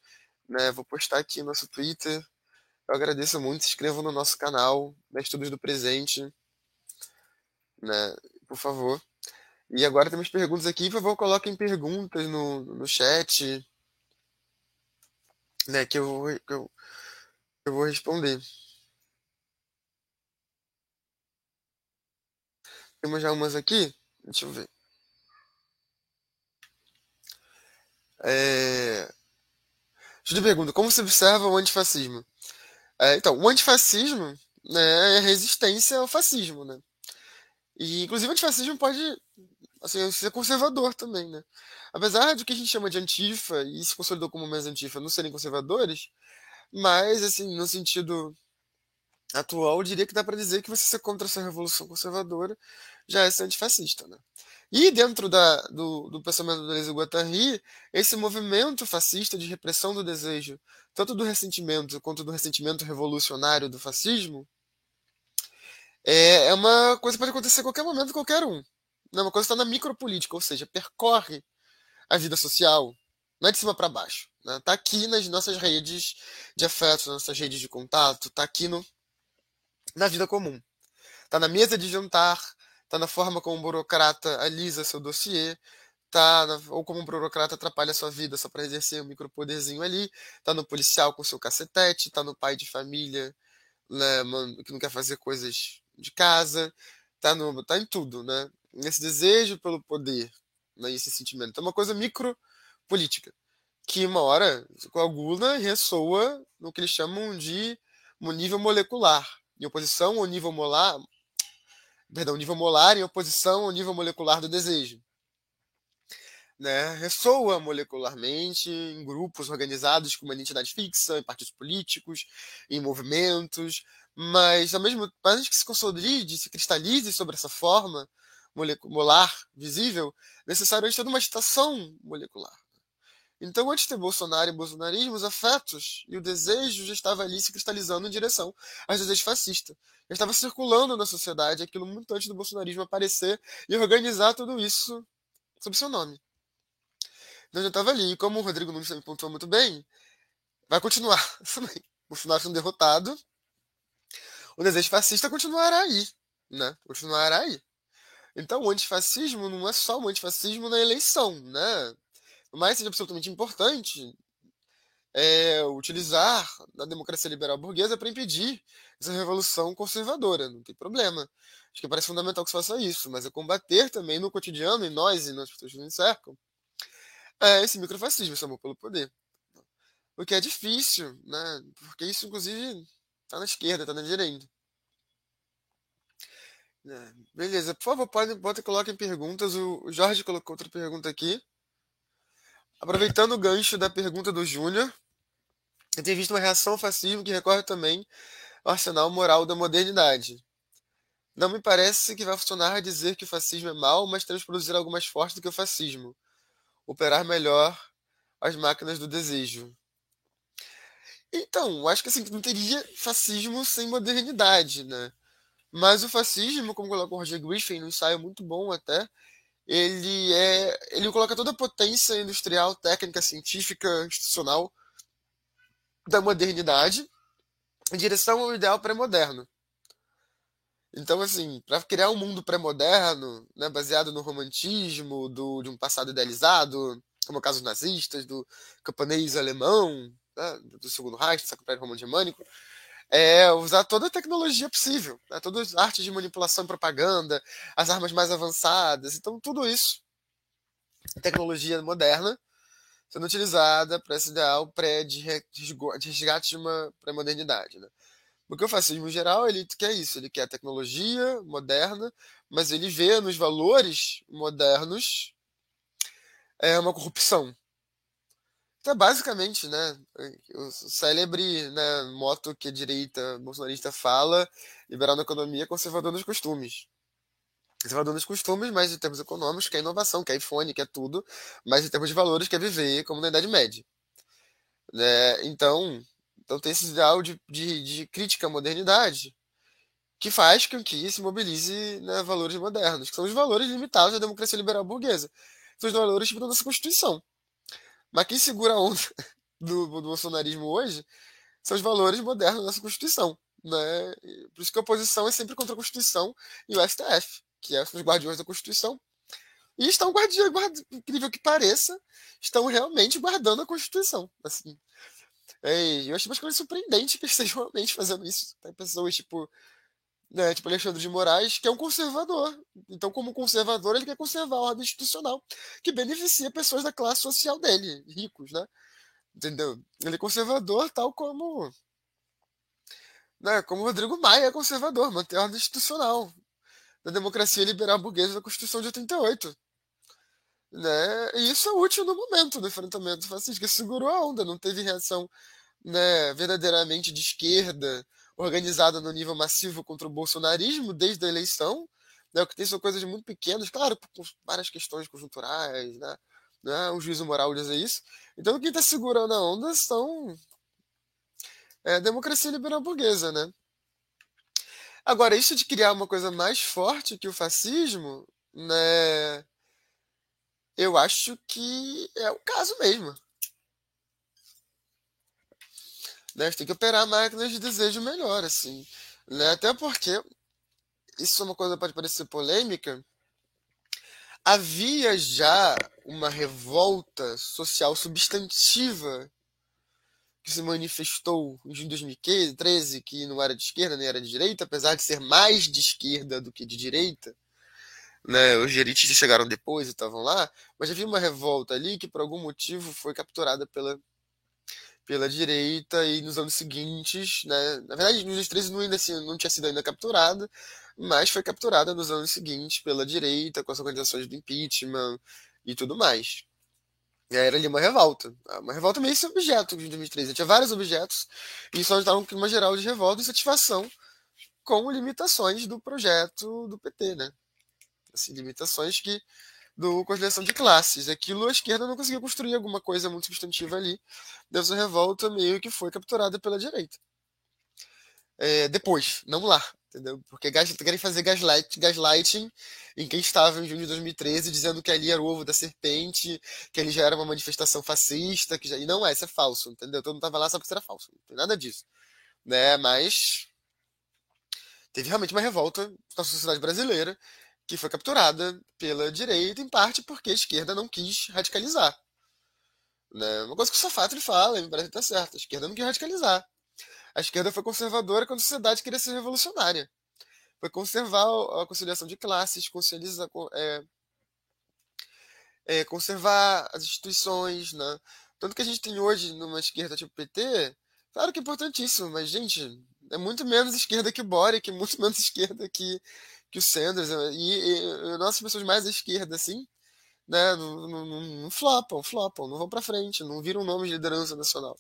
A: né? Vou postar aqui no nosso Twitter. Eu agradeço muito, se inscrevam no nosso canal, né? Estudos do Presente, né? Por favor. E agora temos perguntas aqui, por favor, coloquem perguntas no, no chat, né, que eu, que eu, eu vou responder. Temos já umas aqui, deixa eu ver. É... Júlio pergunta, como se observa o antifascismo? É, então, o antifascismo né, é resistência ao fascismo, né? E, inclusive, o antifascismo pode assim, ser conservador também, né? Apesar do que a gente chama de antifa, e se consolidou como mais antifa, não serem conservadores, mas, assim, no sentido atual, eu diria que dá para dizer que você ser contra essa revolução conservadora já é ser antifascista, né? E dentro da, do, do pensamento do Deleuze Guattari, esse movimento fascista de repressão do desejo, tanto do ressentimento quanto do ressentimento revolucionário do fascismo, é, é uma coisa que pode acontecer a qualquer momento, qualquer um. Não, uma coisa está na micropolítica, ou seja, percorre a vida social, não é de cima para baixo. Né? Tá aqui nas nossas redes de afeto, nas nossas redes de contato, tá aqui no, na vida comum. Tá na mesa de jantar, tá na forma como um burocrata alisa seu dossiê, tá na, ou como um burocrata atrapalha sua vida só para exercer um micropoderzinho ali, tá no policial com seu cacetete, tá no pai de família né, que não quer fazer coisas de casa, tá, no, tá em tudo, né? Esse desejo pelo poder, né, esse sentimento. É uma coisa micropolítica, que uma hora coagula e ressoa no que eles chamam de um nível molecular, em oposição ao nível molar, perdão, nível molar em oposição ao nível molecular do desejo. Né, ressoa molecularmente em grupos organizados com uma identidade fixa, em partidos políticos, em movimentos, mas ao mesmo tempo que se consolide, se cristalize sobre essa forma molecular visível, necessariamente toda uma agitação molecular. Então, antes de ter Bolsonaro e bolsonarismo, os afetos e o desejo já estava ali se cristalizando em direção aos desejos fascistas. Já estava circulando na sociedade aquilo muito antes do bolsonarismo aparecer e organizar tudo isso sob seu nome. Então já estava ali. E como o Rodrigo Nunes também pontuou muito bem, vai continuar também. Bolsonaro sendo derrotado, o desejo fascista continuará aí, né? Continuará aí. Então, o antifascismo não é só um antifascismo na eleição, né? Mais seja absolutamente importante é, utilizar a democracia liberal burguesa para impedir essa revolução conservadora, não tem problema. Acho que parece fundamental que se faça isso, mas é combater também no cotidiano, em nós e nas pessoas que nos cercam, é esse microfascismo, esse amor pelo poder. O que é difícil, né? Porque isso, inclusive, Tá na esquerda, tá na direita. É, beleza, por favor, podem, podem coloquem perguntas. O Jorge colocou outra pergunta aqui. Aproveitando o gancho da pergunta do Júnior, eu tenho visto uma reação fascismo que recorre também ao arsenal moral da modernidade. Não me parece que vai funcionar dizer que o fascismo é mau, mas que produzir algo mais forte do que o fascismo. Operar melhor as máquinas do desejo. Então, acho que assim, não teria fascismo sem modernidade, né? Mas o fascismo, como coloca o Roger Griffin, num ensaio muito bom até, ele é, ele coloca toda a potência industrial, técnica, científica, institucional da modernidade em direção ao ideal pré-moderno. Então, assim, para criar um mundo pré-moderno, né, baseado no romantismo, do, de um passado idealizado, como é o caso dos nazistas, do camponês alemão, né, do segundo Reich, do Sacro Romano Germânico, é usar toda a tecnologia possível, né, todas as artes de manipulação e propaganda, as armas mais avançadas, então tudo isso, tecnologia moderna, sendo utilizada para esse ideal pré de resgate de uma pré-modernidade. Né? Porque o fascismo em geral, ele quer isso, ele quer tecnologia moderna, mas ele vê nos valores modernos é uma corrupção. Então, basicamente, né, o célebre né, moto que a direita bolsonarista fala, liberal na economia, conservador nos costumes. Conservador nos costumes, mas em termos econômicos, quer inovação, quer iPhone, quer tudo, mas em termos de valores, quer viver como na Idade Média. Né? Então, então tem esse ideal de, de, de crítica à modernidade que faz com que se mobilize né, valores modernos, que são os valores limitados da democracia liberal burguesa. São os valores tipo, da nossa Constituição. Mas quem segura a onda do, do bolsonarismo hoje são os valores modernos da nossa Constituição. Né? Por isso que a oposição é sempre contra a Constituição e o STF, que é, os guardiões da Constituição. E estão guarda, incrível que pareça, estão realmente guardando a Constituição. Assim. É, eu acho mais surpreendente que eles estejam realmente fazendo isso. Tem pessoas tipo né, tipo Alexandre de Moraes, que é um conservador. Então, como conservador, ele quer conservar a ordem institucional, que beneficia pessoas da classe social dele, ricos, né? Entendeu? Ele é conservador, tal como. Né, como Rodrigo Maia é conservador, manter a ordem institucional da democracia liberal burguesa da Constituição de 88. Né? E isso é útil no momento do enfrentamento fascista, que segurou a onda, não teve reação né, verdadeiramente de esquerda organizada no nível massivo contra o bolsonarismo desde a eleição. Né, o que tem são coisas muito pequenas, claro, com várias questões conjunturais, né? né o juízo moral dizer isso. Então, quem está segurando a onda são é, democracia liberal burguesa, né? Agora, isso de criar uma coisa mais forte que o fascismo, né? Eu acho que é o caso mesmo. Né? Tem que operar máquinas de desejo melhor, assim. Né? Até porque, isso é uma coisa que pode parecer polêmica, havia já uma revolta social substantiva que se manifestou em 2013, que não era de esquerda nem era de direita, apesar de ser mais de esquerda do que de direita. Né, os gerites chegaram depois e estavam lá, mas havia uma revolta ali que por algum motivo foi capturada pela pela direita e nos anos seguintes, né? Na verdade, nos anos 13 não, ainda assim, não tinha sido ainda capturada, mas foi capturada nos anos seguintes pela direita, com as organizações do impeachment e tudo mais. E era ali uma revolta. Uma revolta meio sem objeto de 2013. Tinha vários objetos e só estava um clima geral de revolta e satisfação com limitações do projeto do PT, né? Assim, limitações que do conciliação de classes. Aquilo a esquerda não conseguiu construir alguma coisa muito substantiva ali. Dessa revolta meio que foi capturada pela direita. É, depois, não lá, entendeu? Porque querem fazer gaslight, gaslighting em quem estava em junho de 2013 dizendo que ali era o ovo da serpente, que ali já era uma manifestação fascista, que já... e não é, isso é falso, entendeu? Todo mundo estava lá só porque era falso, não tem nada disso. Né? Mas teve realmente uma revolta na sociedade brasileira que foi capturada pela direita, em parte porque a esquerda não quis radicalizar. Né? Uma coisa que o Safatri fala, e me parece que está certo, a esquerda não quis radicalizar. A esquerda foi conservadora quando a sociedade queria ser revolucionária. Foi conservar a conciliação de classes, conciliar, é, é, conservar as instituições, né? Tanto que a gente tem hoje numa esquerda tipo PT, claro que é importantíssimo, mas, gente, é muito menos esquerda que o Boric, muito menos esquerda que que o Sanders né, e, e nossas pessoas mais à esquerda, assim, né, não, não, não, flopam, flopam, não vão para frente, não viram nome de liderança nacional.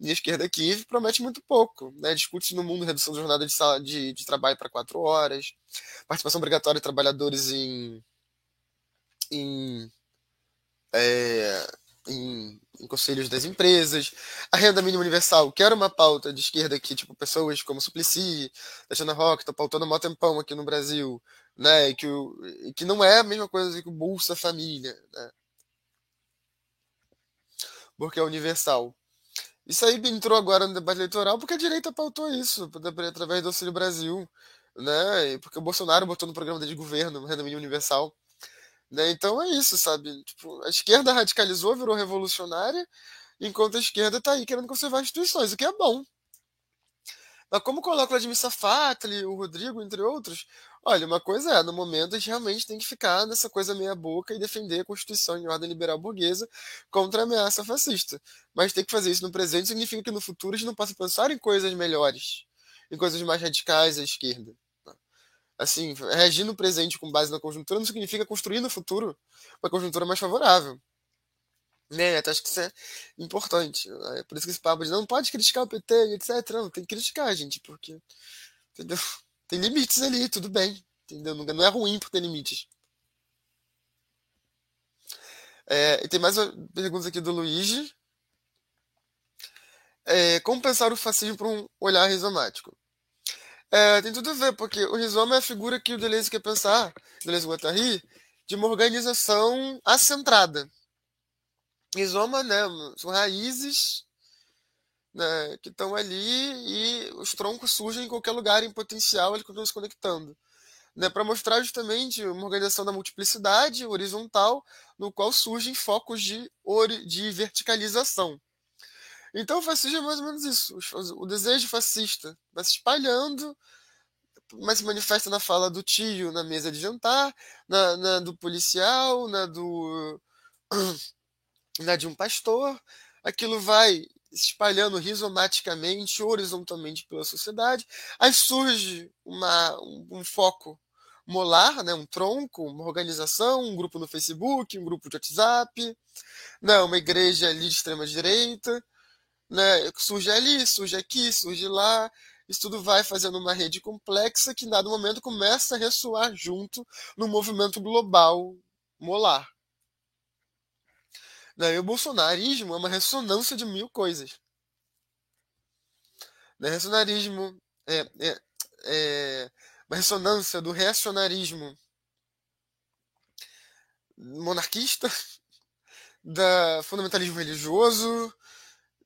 A: E a esquerda aqui promete muito pouco, né, discute no mundo redução da jornada de, sala, de, de trabalho para quatro horas, participação obrigatória de trabalhadores em, em é, em, em, conselhos das empresas, a renda mínima universal, que era uma pauta de esquerda que, tipo, pessoas como Suplicy, Tatiana Rock, estão pautando mó tempão aqui no Brasil, né, que, o, que não é a mesma coisa que o Bolsa Família, né, porque é universal. Isso aí entrou agora no debate eleitoral porque a direita pautou isso, através do Auxílio Brasil, né, porque o Bolsonaro botou no programa de governo, renda mínima universal, né? Então é isso, sabe? Tipo, a esquerda radicalizou, virou revolucionária, enquanto a esquerda está aí querendo conservar instituições, o que é bom. Mas como coloca o Vladimir Safatli, o Rodrigo, entre outros, olha, uma coisa é, no momento a gente realmente tem que ficar nessa coisa meia boca e defender a Constituição em ordem liberal burguesa contra a ameaça fascista. Mas ter que fazer isso no presente significa que no futuro a gente não possa pensar em coisas melhores, em coisas mais radicais à esquerda assim, reagir no presente com base na conjuntura não significa construir no futuro uma conjuntura mais favorável. Né? Então, acho que isso é importante. Né? Por isso que esse papo de não pode criticar o PT etc. Não, tem que criticar, gente, porque entendeu? tem limites ali, tudo bem. Entendeu? Não é ruim por ter limites. É, e tem mais perguntas aqui do Luigi. É, como pensar o fascismo por um olhar rizomático? É, tem tudo a ver, porque o rizoma é a figura que o Deleuze quer pensar, Deleuze Guattari, de uma organização acentrada. Rizoma, né, são raízes né, que estão ali e os troncos surgem em qualquer lugar em potencial, eles continuam se conectando. Né, para mostrar justamente uma organização da multiplicidade horizontal, no qual surgem focos de, de verticalização. Então o fascismo é mais ou menos isso. O desejo fascista vai se espalhando, mas se manifesta na fala do tio na mesa de jantar, na, na do policial, na do na de um pastor. Aquilo vai se espalhando rizomaticamente, horizontalmente pela sociedade. Aí surge uma, um, um foco molar, né, um tronco, uma organização, um grupo no Facebook, um grupo de WhatsApp, né, uma igreja ali de extrema direita, né? Surge ali, surge aqui, surge lá. Isso tudo vai fazendo uma rede complexa que, em dado momento, começa a ressoar junto no movimento global molar. Né? E o bolsonarismo é uma ressonância de mil coisas. Né? Ressonarismo é, é, é uma ressonância do reacionarismo monarquista, da fundamentalismo religioso,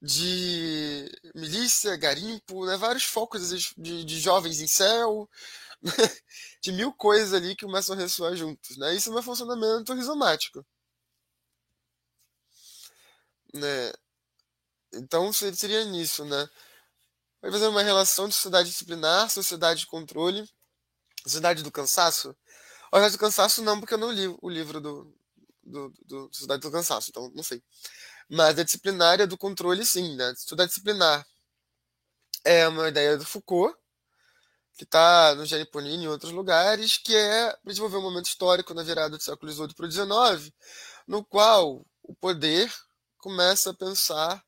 A: de milícia, garimpo, né? vários focos de, de jovens em céu, de mil coisas ali que começam a ressoar juntos. Né? Isso é um funcionamento rizomático. Né? Então seria nisso, né? Vai fazer uma relação de sociedade disciplinar, sociedade de controle, sociedade do cansaço. A sociedade do cansaço não, porque eu não li o livro do, do, do Sociedade do Cansaço, então não sei. Mas a disciplinária do controle, sim, né? Estudar disciplinar é uma ideia do Foucault, que está no Geniponini e em outros lugares, que é desenvolver um momento histórico na virada do século XVIII para o XIX, no qual o poder começa a pensar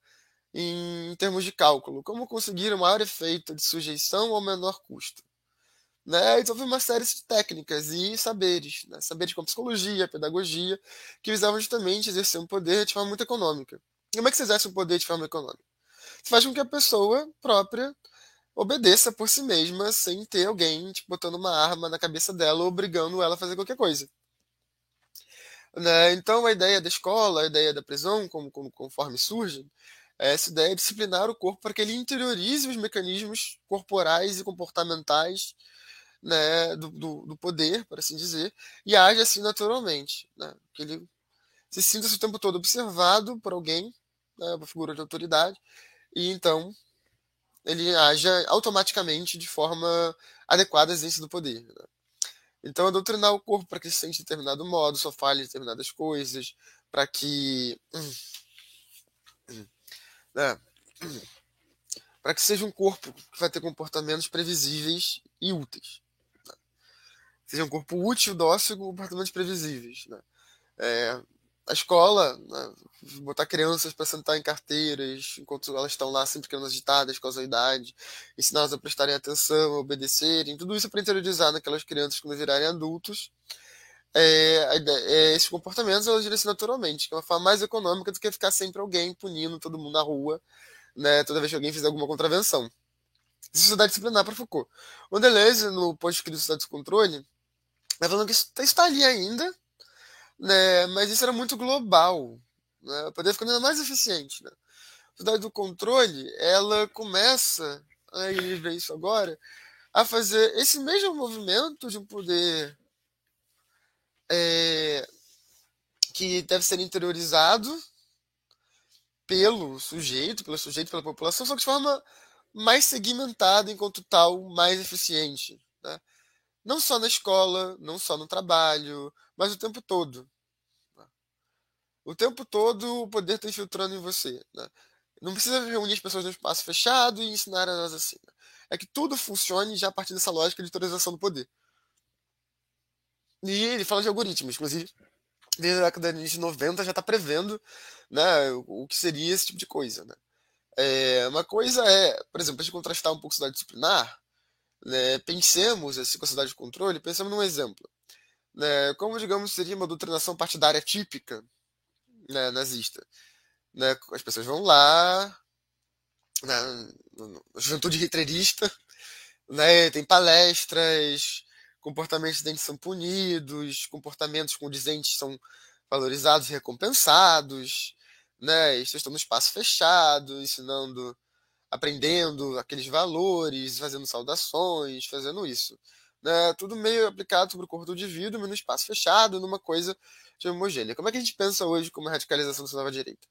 A: em termos de cálculo, como conseguir o maior efeito de sujeição ao menor custo né, desenvolvi uma série de técnicas e saberes, né, saberes como psicologia, pedagogia, que visavam justamente exercer um poder de forma muito econômica. E como é que você exerce um poder de forma econômica? Você faz com que a pessoa própria obedeça por si mesma, sem ter alguém tipo, botando uma arma na cabeça dela ou obrigando ela a fazer qualquer coisa. Né? Então, a ideia da escola, a ideia da prisão, como, como, conforme surge, é essa ideia de disciplinar o corpo para que ele interiorize os mecanismos corporais e comportamentais né, do, do, do, poder, por assim dizer, e age assim naturalmente. Né, que ele se sinta o tempo todo observado por alguém, né, uma figura de autoridade, e então ele haja automaticamente de forma adequada à exercício do poder. Né. Então, é doutrinar o corpo para que se sente de determinado modo, só fale determinadas coisas, para que. Né, para que seja um corpo que vai ter comportamentos previsíveis e úteis seja um corpo útil, dócil, com comportamentos previsíveis. Né? É, a escola, né, botar crianças para sentar em carteiras enquanto elas estão lá sempre crianças agitadas com a idade, ensiná-las a prestarem atenção, a obedecerem, tudo isso para interiorizar naquelas crianças quando virarem adultos. É, é, esses comportamentos elas direcionam naturalmente, que é uma forma mais econômica do que ficar sempre alguém punindo todo mundo na rua, né, toda vez que alguém fizer alguma contravenção. Sociedade disciplinar para Foucault. O Deleuze, no pós-escrito Sociedade de Controle, Tá falando que isso está ali ainda, né? Mas isso era muito global, né? Poder ficando ainda mais eficiente, né? A sociedade do controle, ela começa, a ele vê isso agora, a fazer esse mesmo movimento de um poder é, que deve ser interiorizado pelo sujeito, pelo sujeito, pela população, só que de forma mais segmentada, enquanto tal, mais eficiente. Né? Não só na escola, não só no trabalho, mas o tempo todo. O tempo todo o poder está infiltrando em você. Né? Não precisa reunir as pessoas num espaço fechado e ensinar elas assim. Né? É que tudo funcione já a partir dessa lógica de autorização do poder. E ele fala de algoritmos, inclusive, desde a década de 90 já está prevendo né, o que seria esse tipo de coisa. Né? É, uma coisa é, por exemplo, para contrastar um pouco a disciplinar, né, pensemos essa capacidade de controle, pensemos num exemplo. Né, como, digamos, seria uma doutrinação partidária típica né, nazista. Né, as pessoas vão lá, na, na juventude retrerista, né? Tem palestras, comportamentos dentes são punidos, comportamentos condizentes são valorizados e recompensados, né? Estão no espaço fechado, ensinando, aprendendo aqueles valores, fazendo saudações, fazendo isso. Né? Tudo meio aplicado sobre o corpo do indivíduo, mas no espaço fechado, numa coisa de homogênea. Como é que a gente pensa hoje como radicalização da nova direita?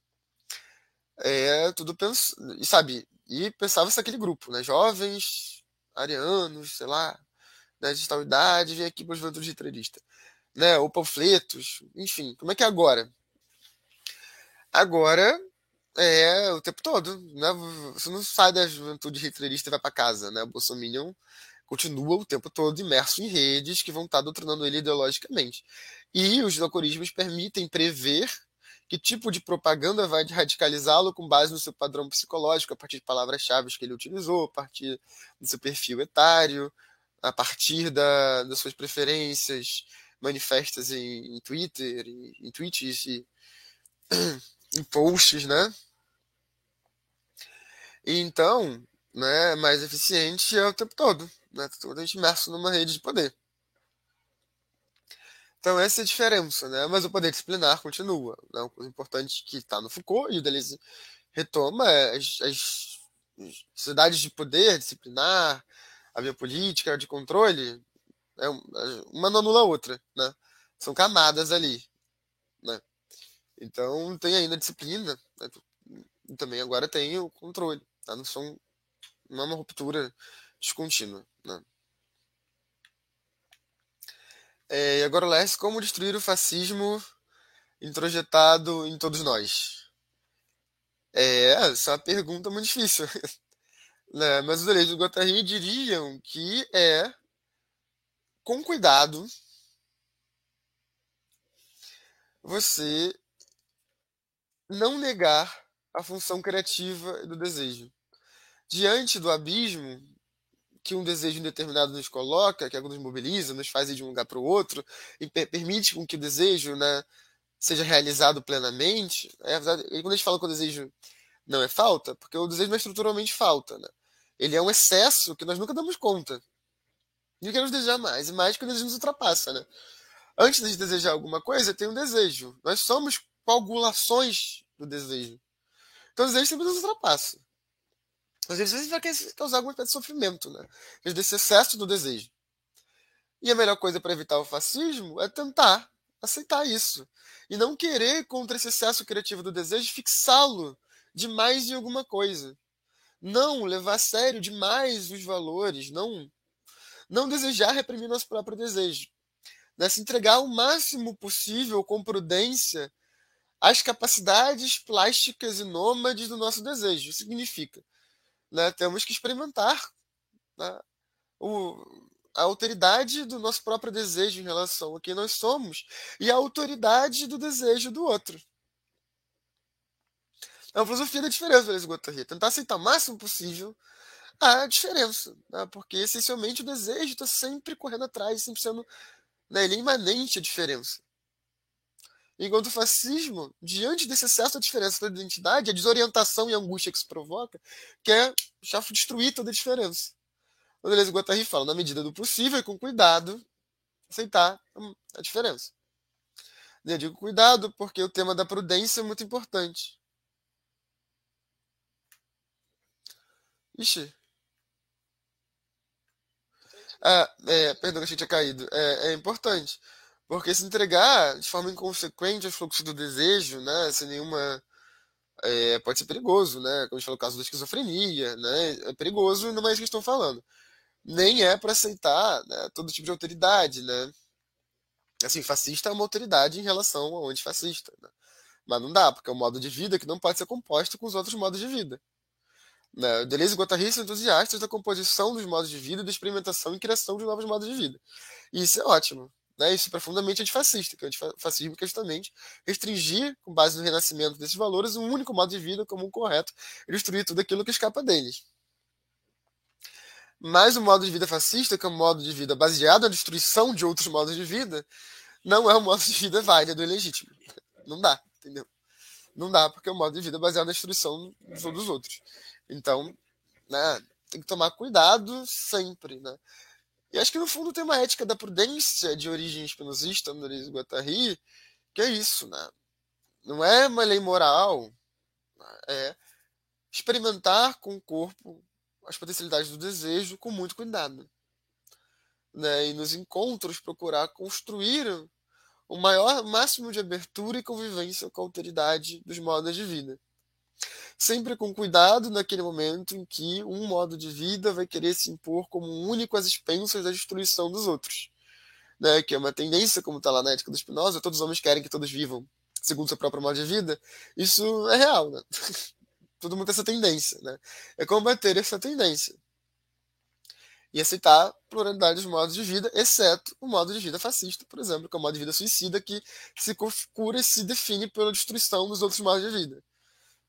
A: É tudo pensa, sabe? E pensava-se aquele grupo, né? Jovens, arianos, sei lá, né, de tal idade, vem aqui para o juventude litrerista. Né, ou panfletos, enfim. Como é que é agora? Agora é o tempo todo, né? Você não sai da juventude retrerista e vai para casa, né? O Bolsonaro continua o tempo todo imerso em redes que vão estar doutrinando ele ideologicamente. E os algoritmos permitem prever que tipo de propaganda vai radicalizá-lo com base no seu padrão psicológico, a partir de palavras-chave que ele utilizou, a partir do seu perfil etário, a partir da, das suas preferências manifestas em, em Twitter, em, em tweets e em posts, né? Então, né, mais eficiente é o tempo todo, né? Totalmente imerso numa rede de poder. Então essa é a diferença, né? Mas o poder disciplinar continua. Né? Uma coisa importante que está no Foucault e o Deleuze retoma é as, as sociedades de poder disciplinar, a via política, de controle, é uma não anula a outra, né? São camadas ali, né? Então tem ainda a disciplina, né? e também agora tem o controle, tá? Não são não é uma ruptura descontínua, né? É, e agora, Leste, como destruir o fascismo introjetado em todos nós? É, essa é uma pergunta muito difícil. né? Mas os eleitos do Guattari diriam que é com cuidado você não negar a função criativa do desejo. Diante do abismo que um desejo indeterminado nos coloca, que nos mobiliza, nos faz ir de um lugar para o outro, e permite com que o desejo né, seja realizado plenamente. É, quando a gente fala que o desejo não é falta, porque o desejo não é estruturalmente falta. Né? Ele é um excesso que nós nunca damos conta. E queremos desejar mais, e mais que o desejo nos ultrapassa. Né? Antes de desejar alguma coisa, tem um desejo. Nós somos coagulações do desejo. Então o desejo sempre nos ultrapassa. Às vezes vai causar alguma espécie de sofrimento, né? Desse excesso do desejo. E a melhor coisa para evitar o fascismo é tentar aceitar isso. E não querer, contra esse excesso criativo do desejo, fixá-lo demais em alguma coisa. Não levar a sério demais os valores. Não, não desejar reprimir nosso próprio desejo. Né? Se entregar o máximo possível, com prudência, às capacidades plásticas e nômades do nosso desejo. Significa né, temos que experimentar né, o, a autoridade do nosso próprio desejo em relação a quem nós somos e a autoridade do desejo do outro. É uma filosofia da diferença, Deleuze Guattari. Tentar aceitar o máximo possível a diferença, né? porque essencialmente o desejo está sempre correndo atrás, sempre sendo né, ele é imanente a diferença. Enquanto o fascismo, diante desse excesso da diferença da identidade, a desorientação e a angústia que se provoca, quer já destruir toda a diferença. O Deleuze Guattari fala, na medida do possível e com cuidado, aceitar a diferença. Eu digo cuidado porque o tema da prudência é muito importante. Ixi. Ah, é, perdão que a gente tinha caído. É, é importante. Porque se entregar de forma inconsequente ao fluxo do desejo, né, sem nenhuma. É, pode ser perigoso, né? Como a gente falou, o caso da esquizofrenia, né? É perigoso, não é isso que estão falando. Nem é para aceitar né, todo tipo de autoridade, né? Assim, fascista é uma autoridade em relação ao antifascista, né? Mas não dá, porque é um modo de vida que não pode ser composto com os outros modos de vida. Né? Deleuze e Guattari são entusiastas da composição dos modos de vida, da experimentação e criação de novos modos de vida. E isso é ótimo. Né? Isso é profundamente antifascista, que é antifascismo que é justamente restringir, com base no renascimento desses valores, um único modo de vida como um correto e destruir tudo aquilo que escapa deles. Mas o modo de vida fascista, que é um modo de vida baseado na destruição de outros modos de vida, não é um modo de vida válido e legítimo. Não dá, entendeu? não dá, porque é um modo de vida baseado na destruição dos outros. Então, né, tem que tomar cuidado sempre, né? E acho que no fundo tem uma ética da prudência de origem espinosista, Andrés Guattari, que é isso, né? Não é uma lei moral, né? é experimentar com o corpo as potencialidades do desejo com muito cuidado. Né? E nos encontros procurar construir o maior máximo de abertura e convivência com a alteridade dos modos de vida. Sempre com cuidado naquele momento em que um modo de vida vai querer se impor como único às expensas da destruição dos outros. Né? Que é uma tendência, como está lá na ética do Spinoza, todos os homens querem que todos vivam segundo seu próprio modo de vida. Isso é real, né? Todo mundo tem essa tendência, né? É combater essa tendência e aceitar pluralidade dos modos de vida, exceto o modo de vida fascista, por exemplo, que é o modo de vida suicida que se configura e se define pela destruição dos outros modos de vida.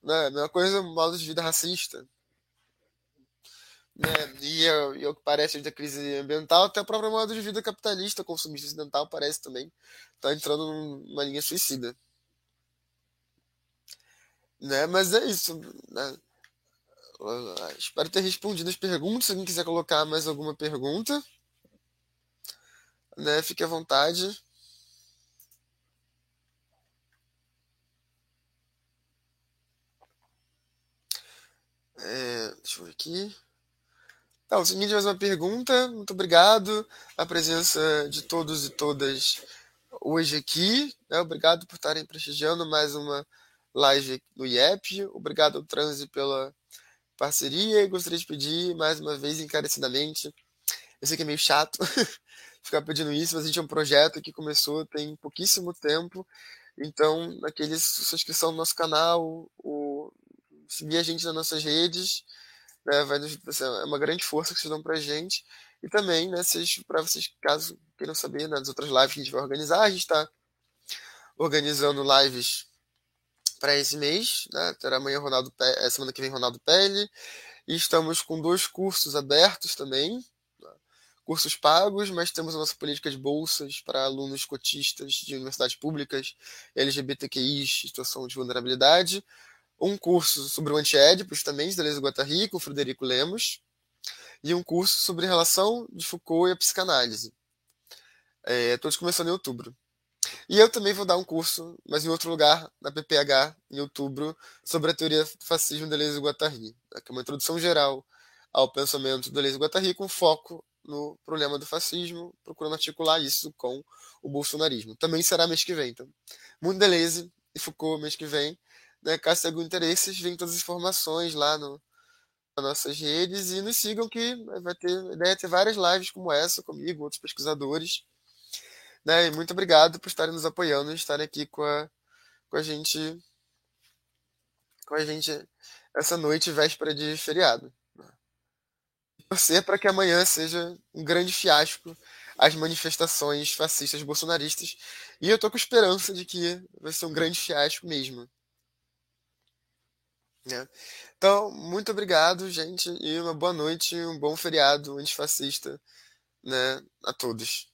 A: Né? A mesma coisa, modo de vida racista. Né? E, e o que parece da crise ambiental, até o próprio modo de vida capitalista, consumista ocidental, parece também estar tá entrando numa linha suicida. Né? Mas é isso. Né? Espero ter respondido as perguntas. Se alguém quiser colocar mais alguma pergunta, né, fique à vontade. É, deixa eu ver aqui. Tá, o seguinte, mais uma pergunta. Muito obrigado a presença de todos e todas hoje aqui. Né? Obrigado por estarem prestigiando mais uma live no IEP. Obrigado ao Transe pela parceria e gostaria de pedir mais uma vez encarecidamente. Eu sei que é meio chato ficar pedindo isso, mas a gente é um projeto que começou tem pouquíssimo tempo. Então, aqueles sua inscrição no nosso canal, o, seguir a gente nas nossas redes, né, vai nos, é uma grande força que vocês dão pra gente. E também, né, para vocês, caso queiram saber, né, das outras lives que a gente vai organizar, a gente está organizando lives para esse mês, né? Terá amanhã Ronaldo Pe... semana que vem Ronaldo Pelle. E estamos com dois cursos abertos também, né? cursos pagos, mas temos a nossa política de bolsas para alunos cotistas de universidades públicas, LGBTQI, situação de vulnerabilidade. Um curso sobre o antiédipos também, de Deleuze Guattari, com Frederico Lemos. E um curso sobre a relação de Foucault e a psicanálise. É, todos começando em outubro. E eu também vou dar um curso, mas em outro lugar, na PPH, em outubro, sobre a teoria do fascismo de Deleuze e Guattari, né, que é uma introdução geral ao pensamento de Deleuze e Guattari com foco no problema do fascismo, procurando articular isso com o bolsonarismo. Também será mês que vem. Então, Mundo Deleuze e Foucault mês que vem. Né, caso tenha algum interesse, vem todas as informações lá no, nas nossas redes e nos sigam que vai ter ideia de ter várias lives como essa comigo, outros pesquisadores né? E muito obrigado por estarem nos apoiando e estarem aqui com a, com a gente com a gente essa noite véspera de feriado. Né? Torcer para que amanhã seja um grande fiasco as manifestações fascistas bolsonaristas. E eu tô com esperança de que vai ser um grande fiasco mesmo. Né? Então, muito obrigado, gente, e uma boa noite, um bom feriado antifascista né, a todos.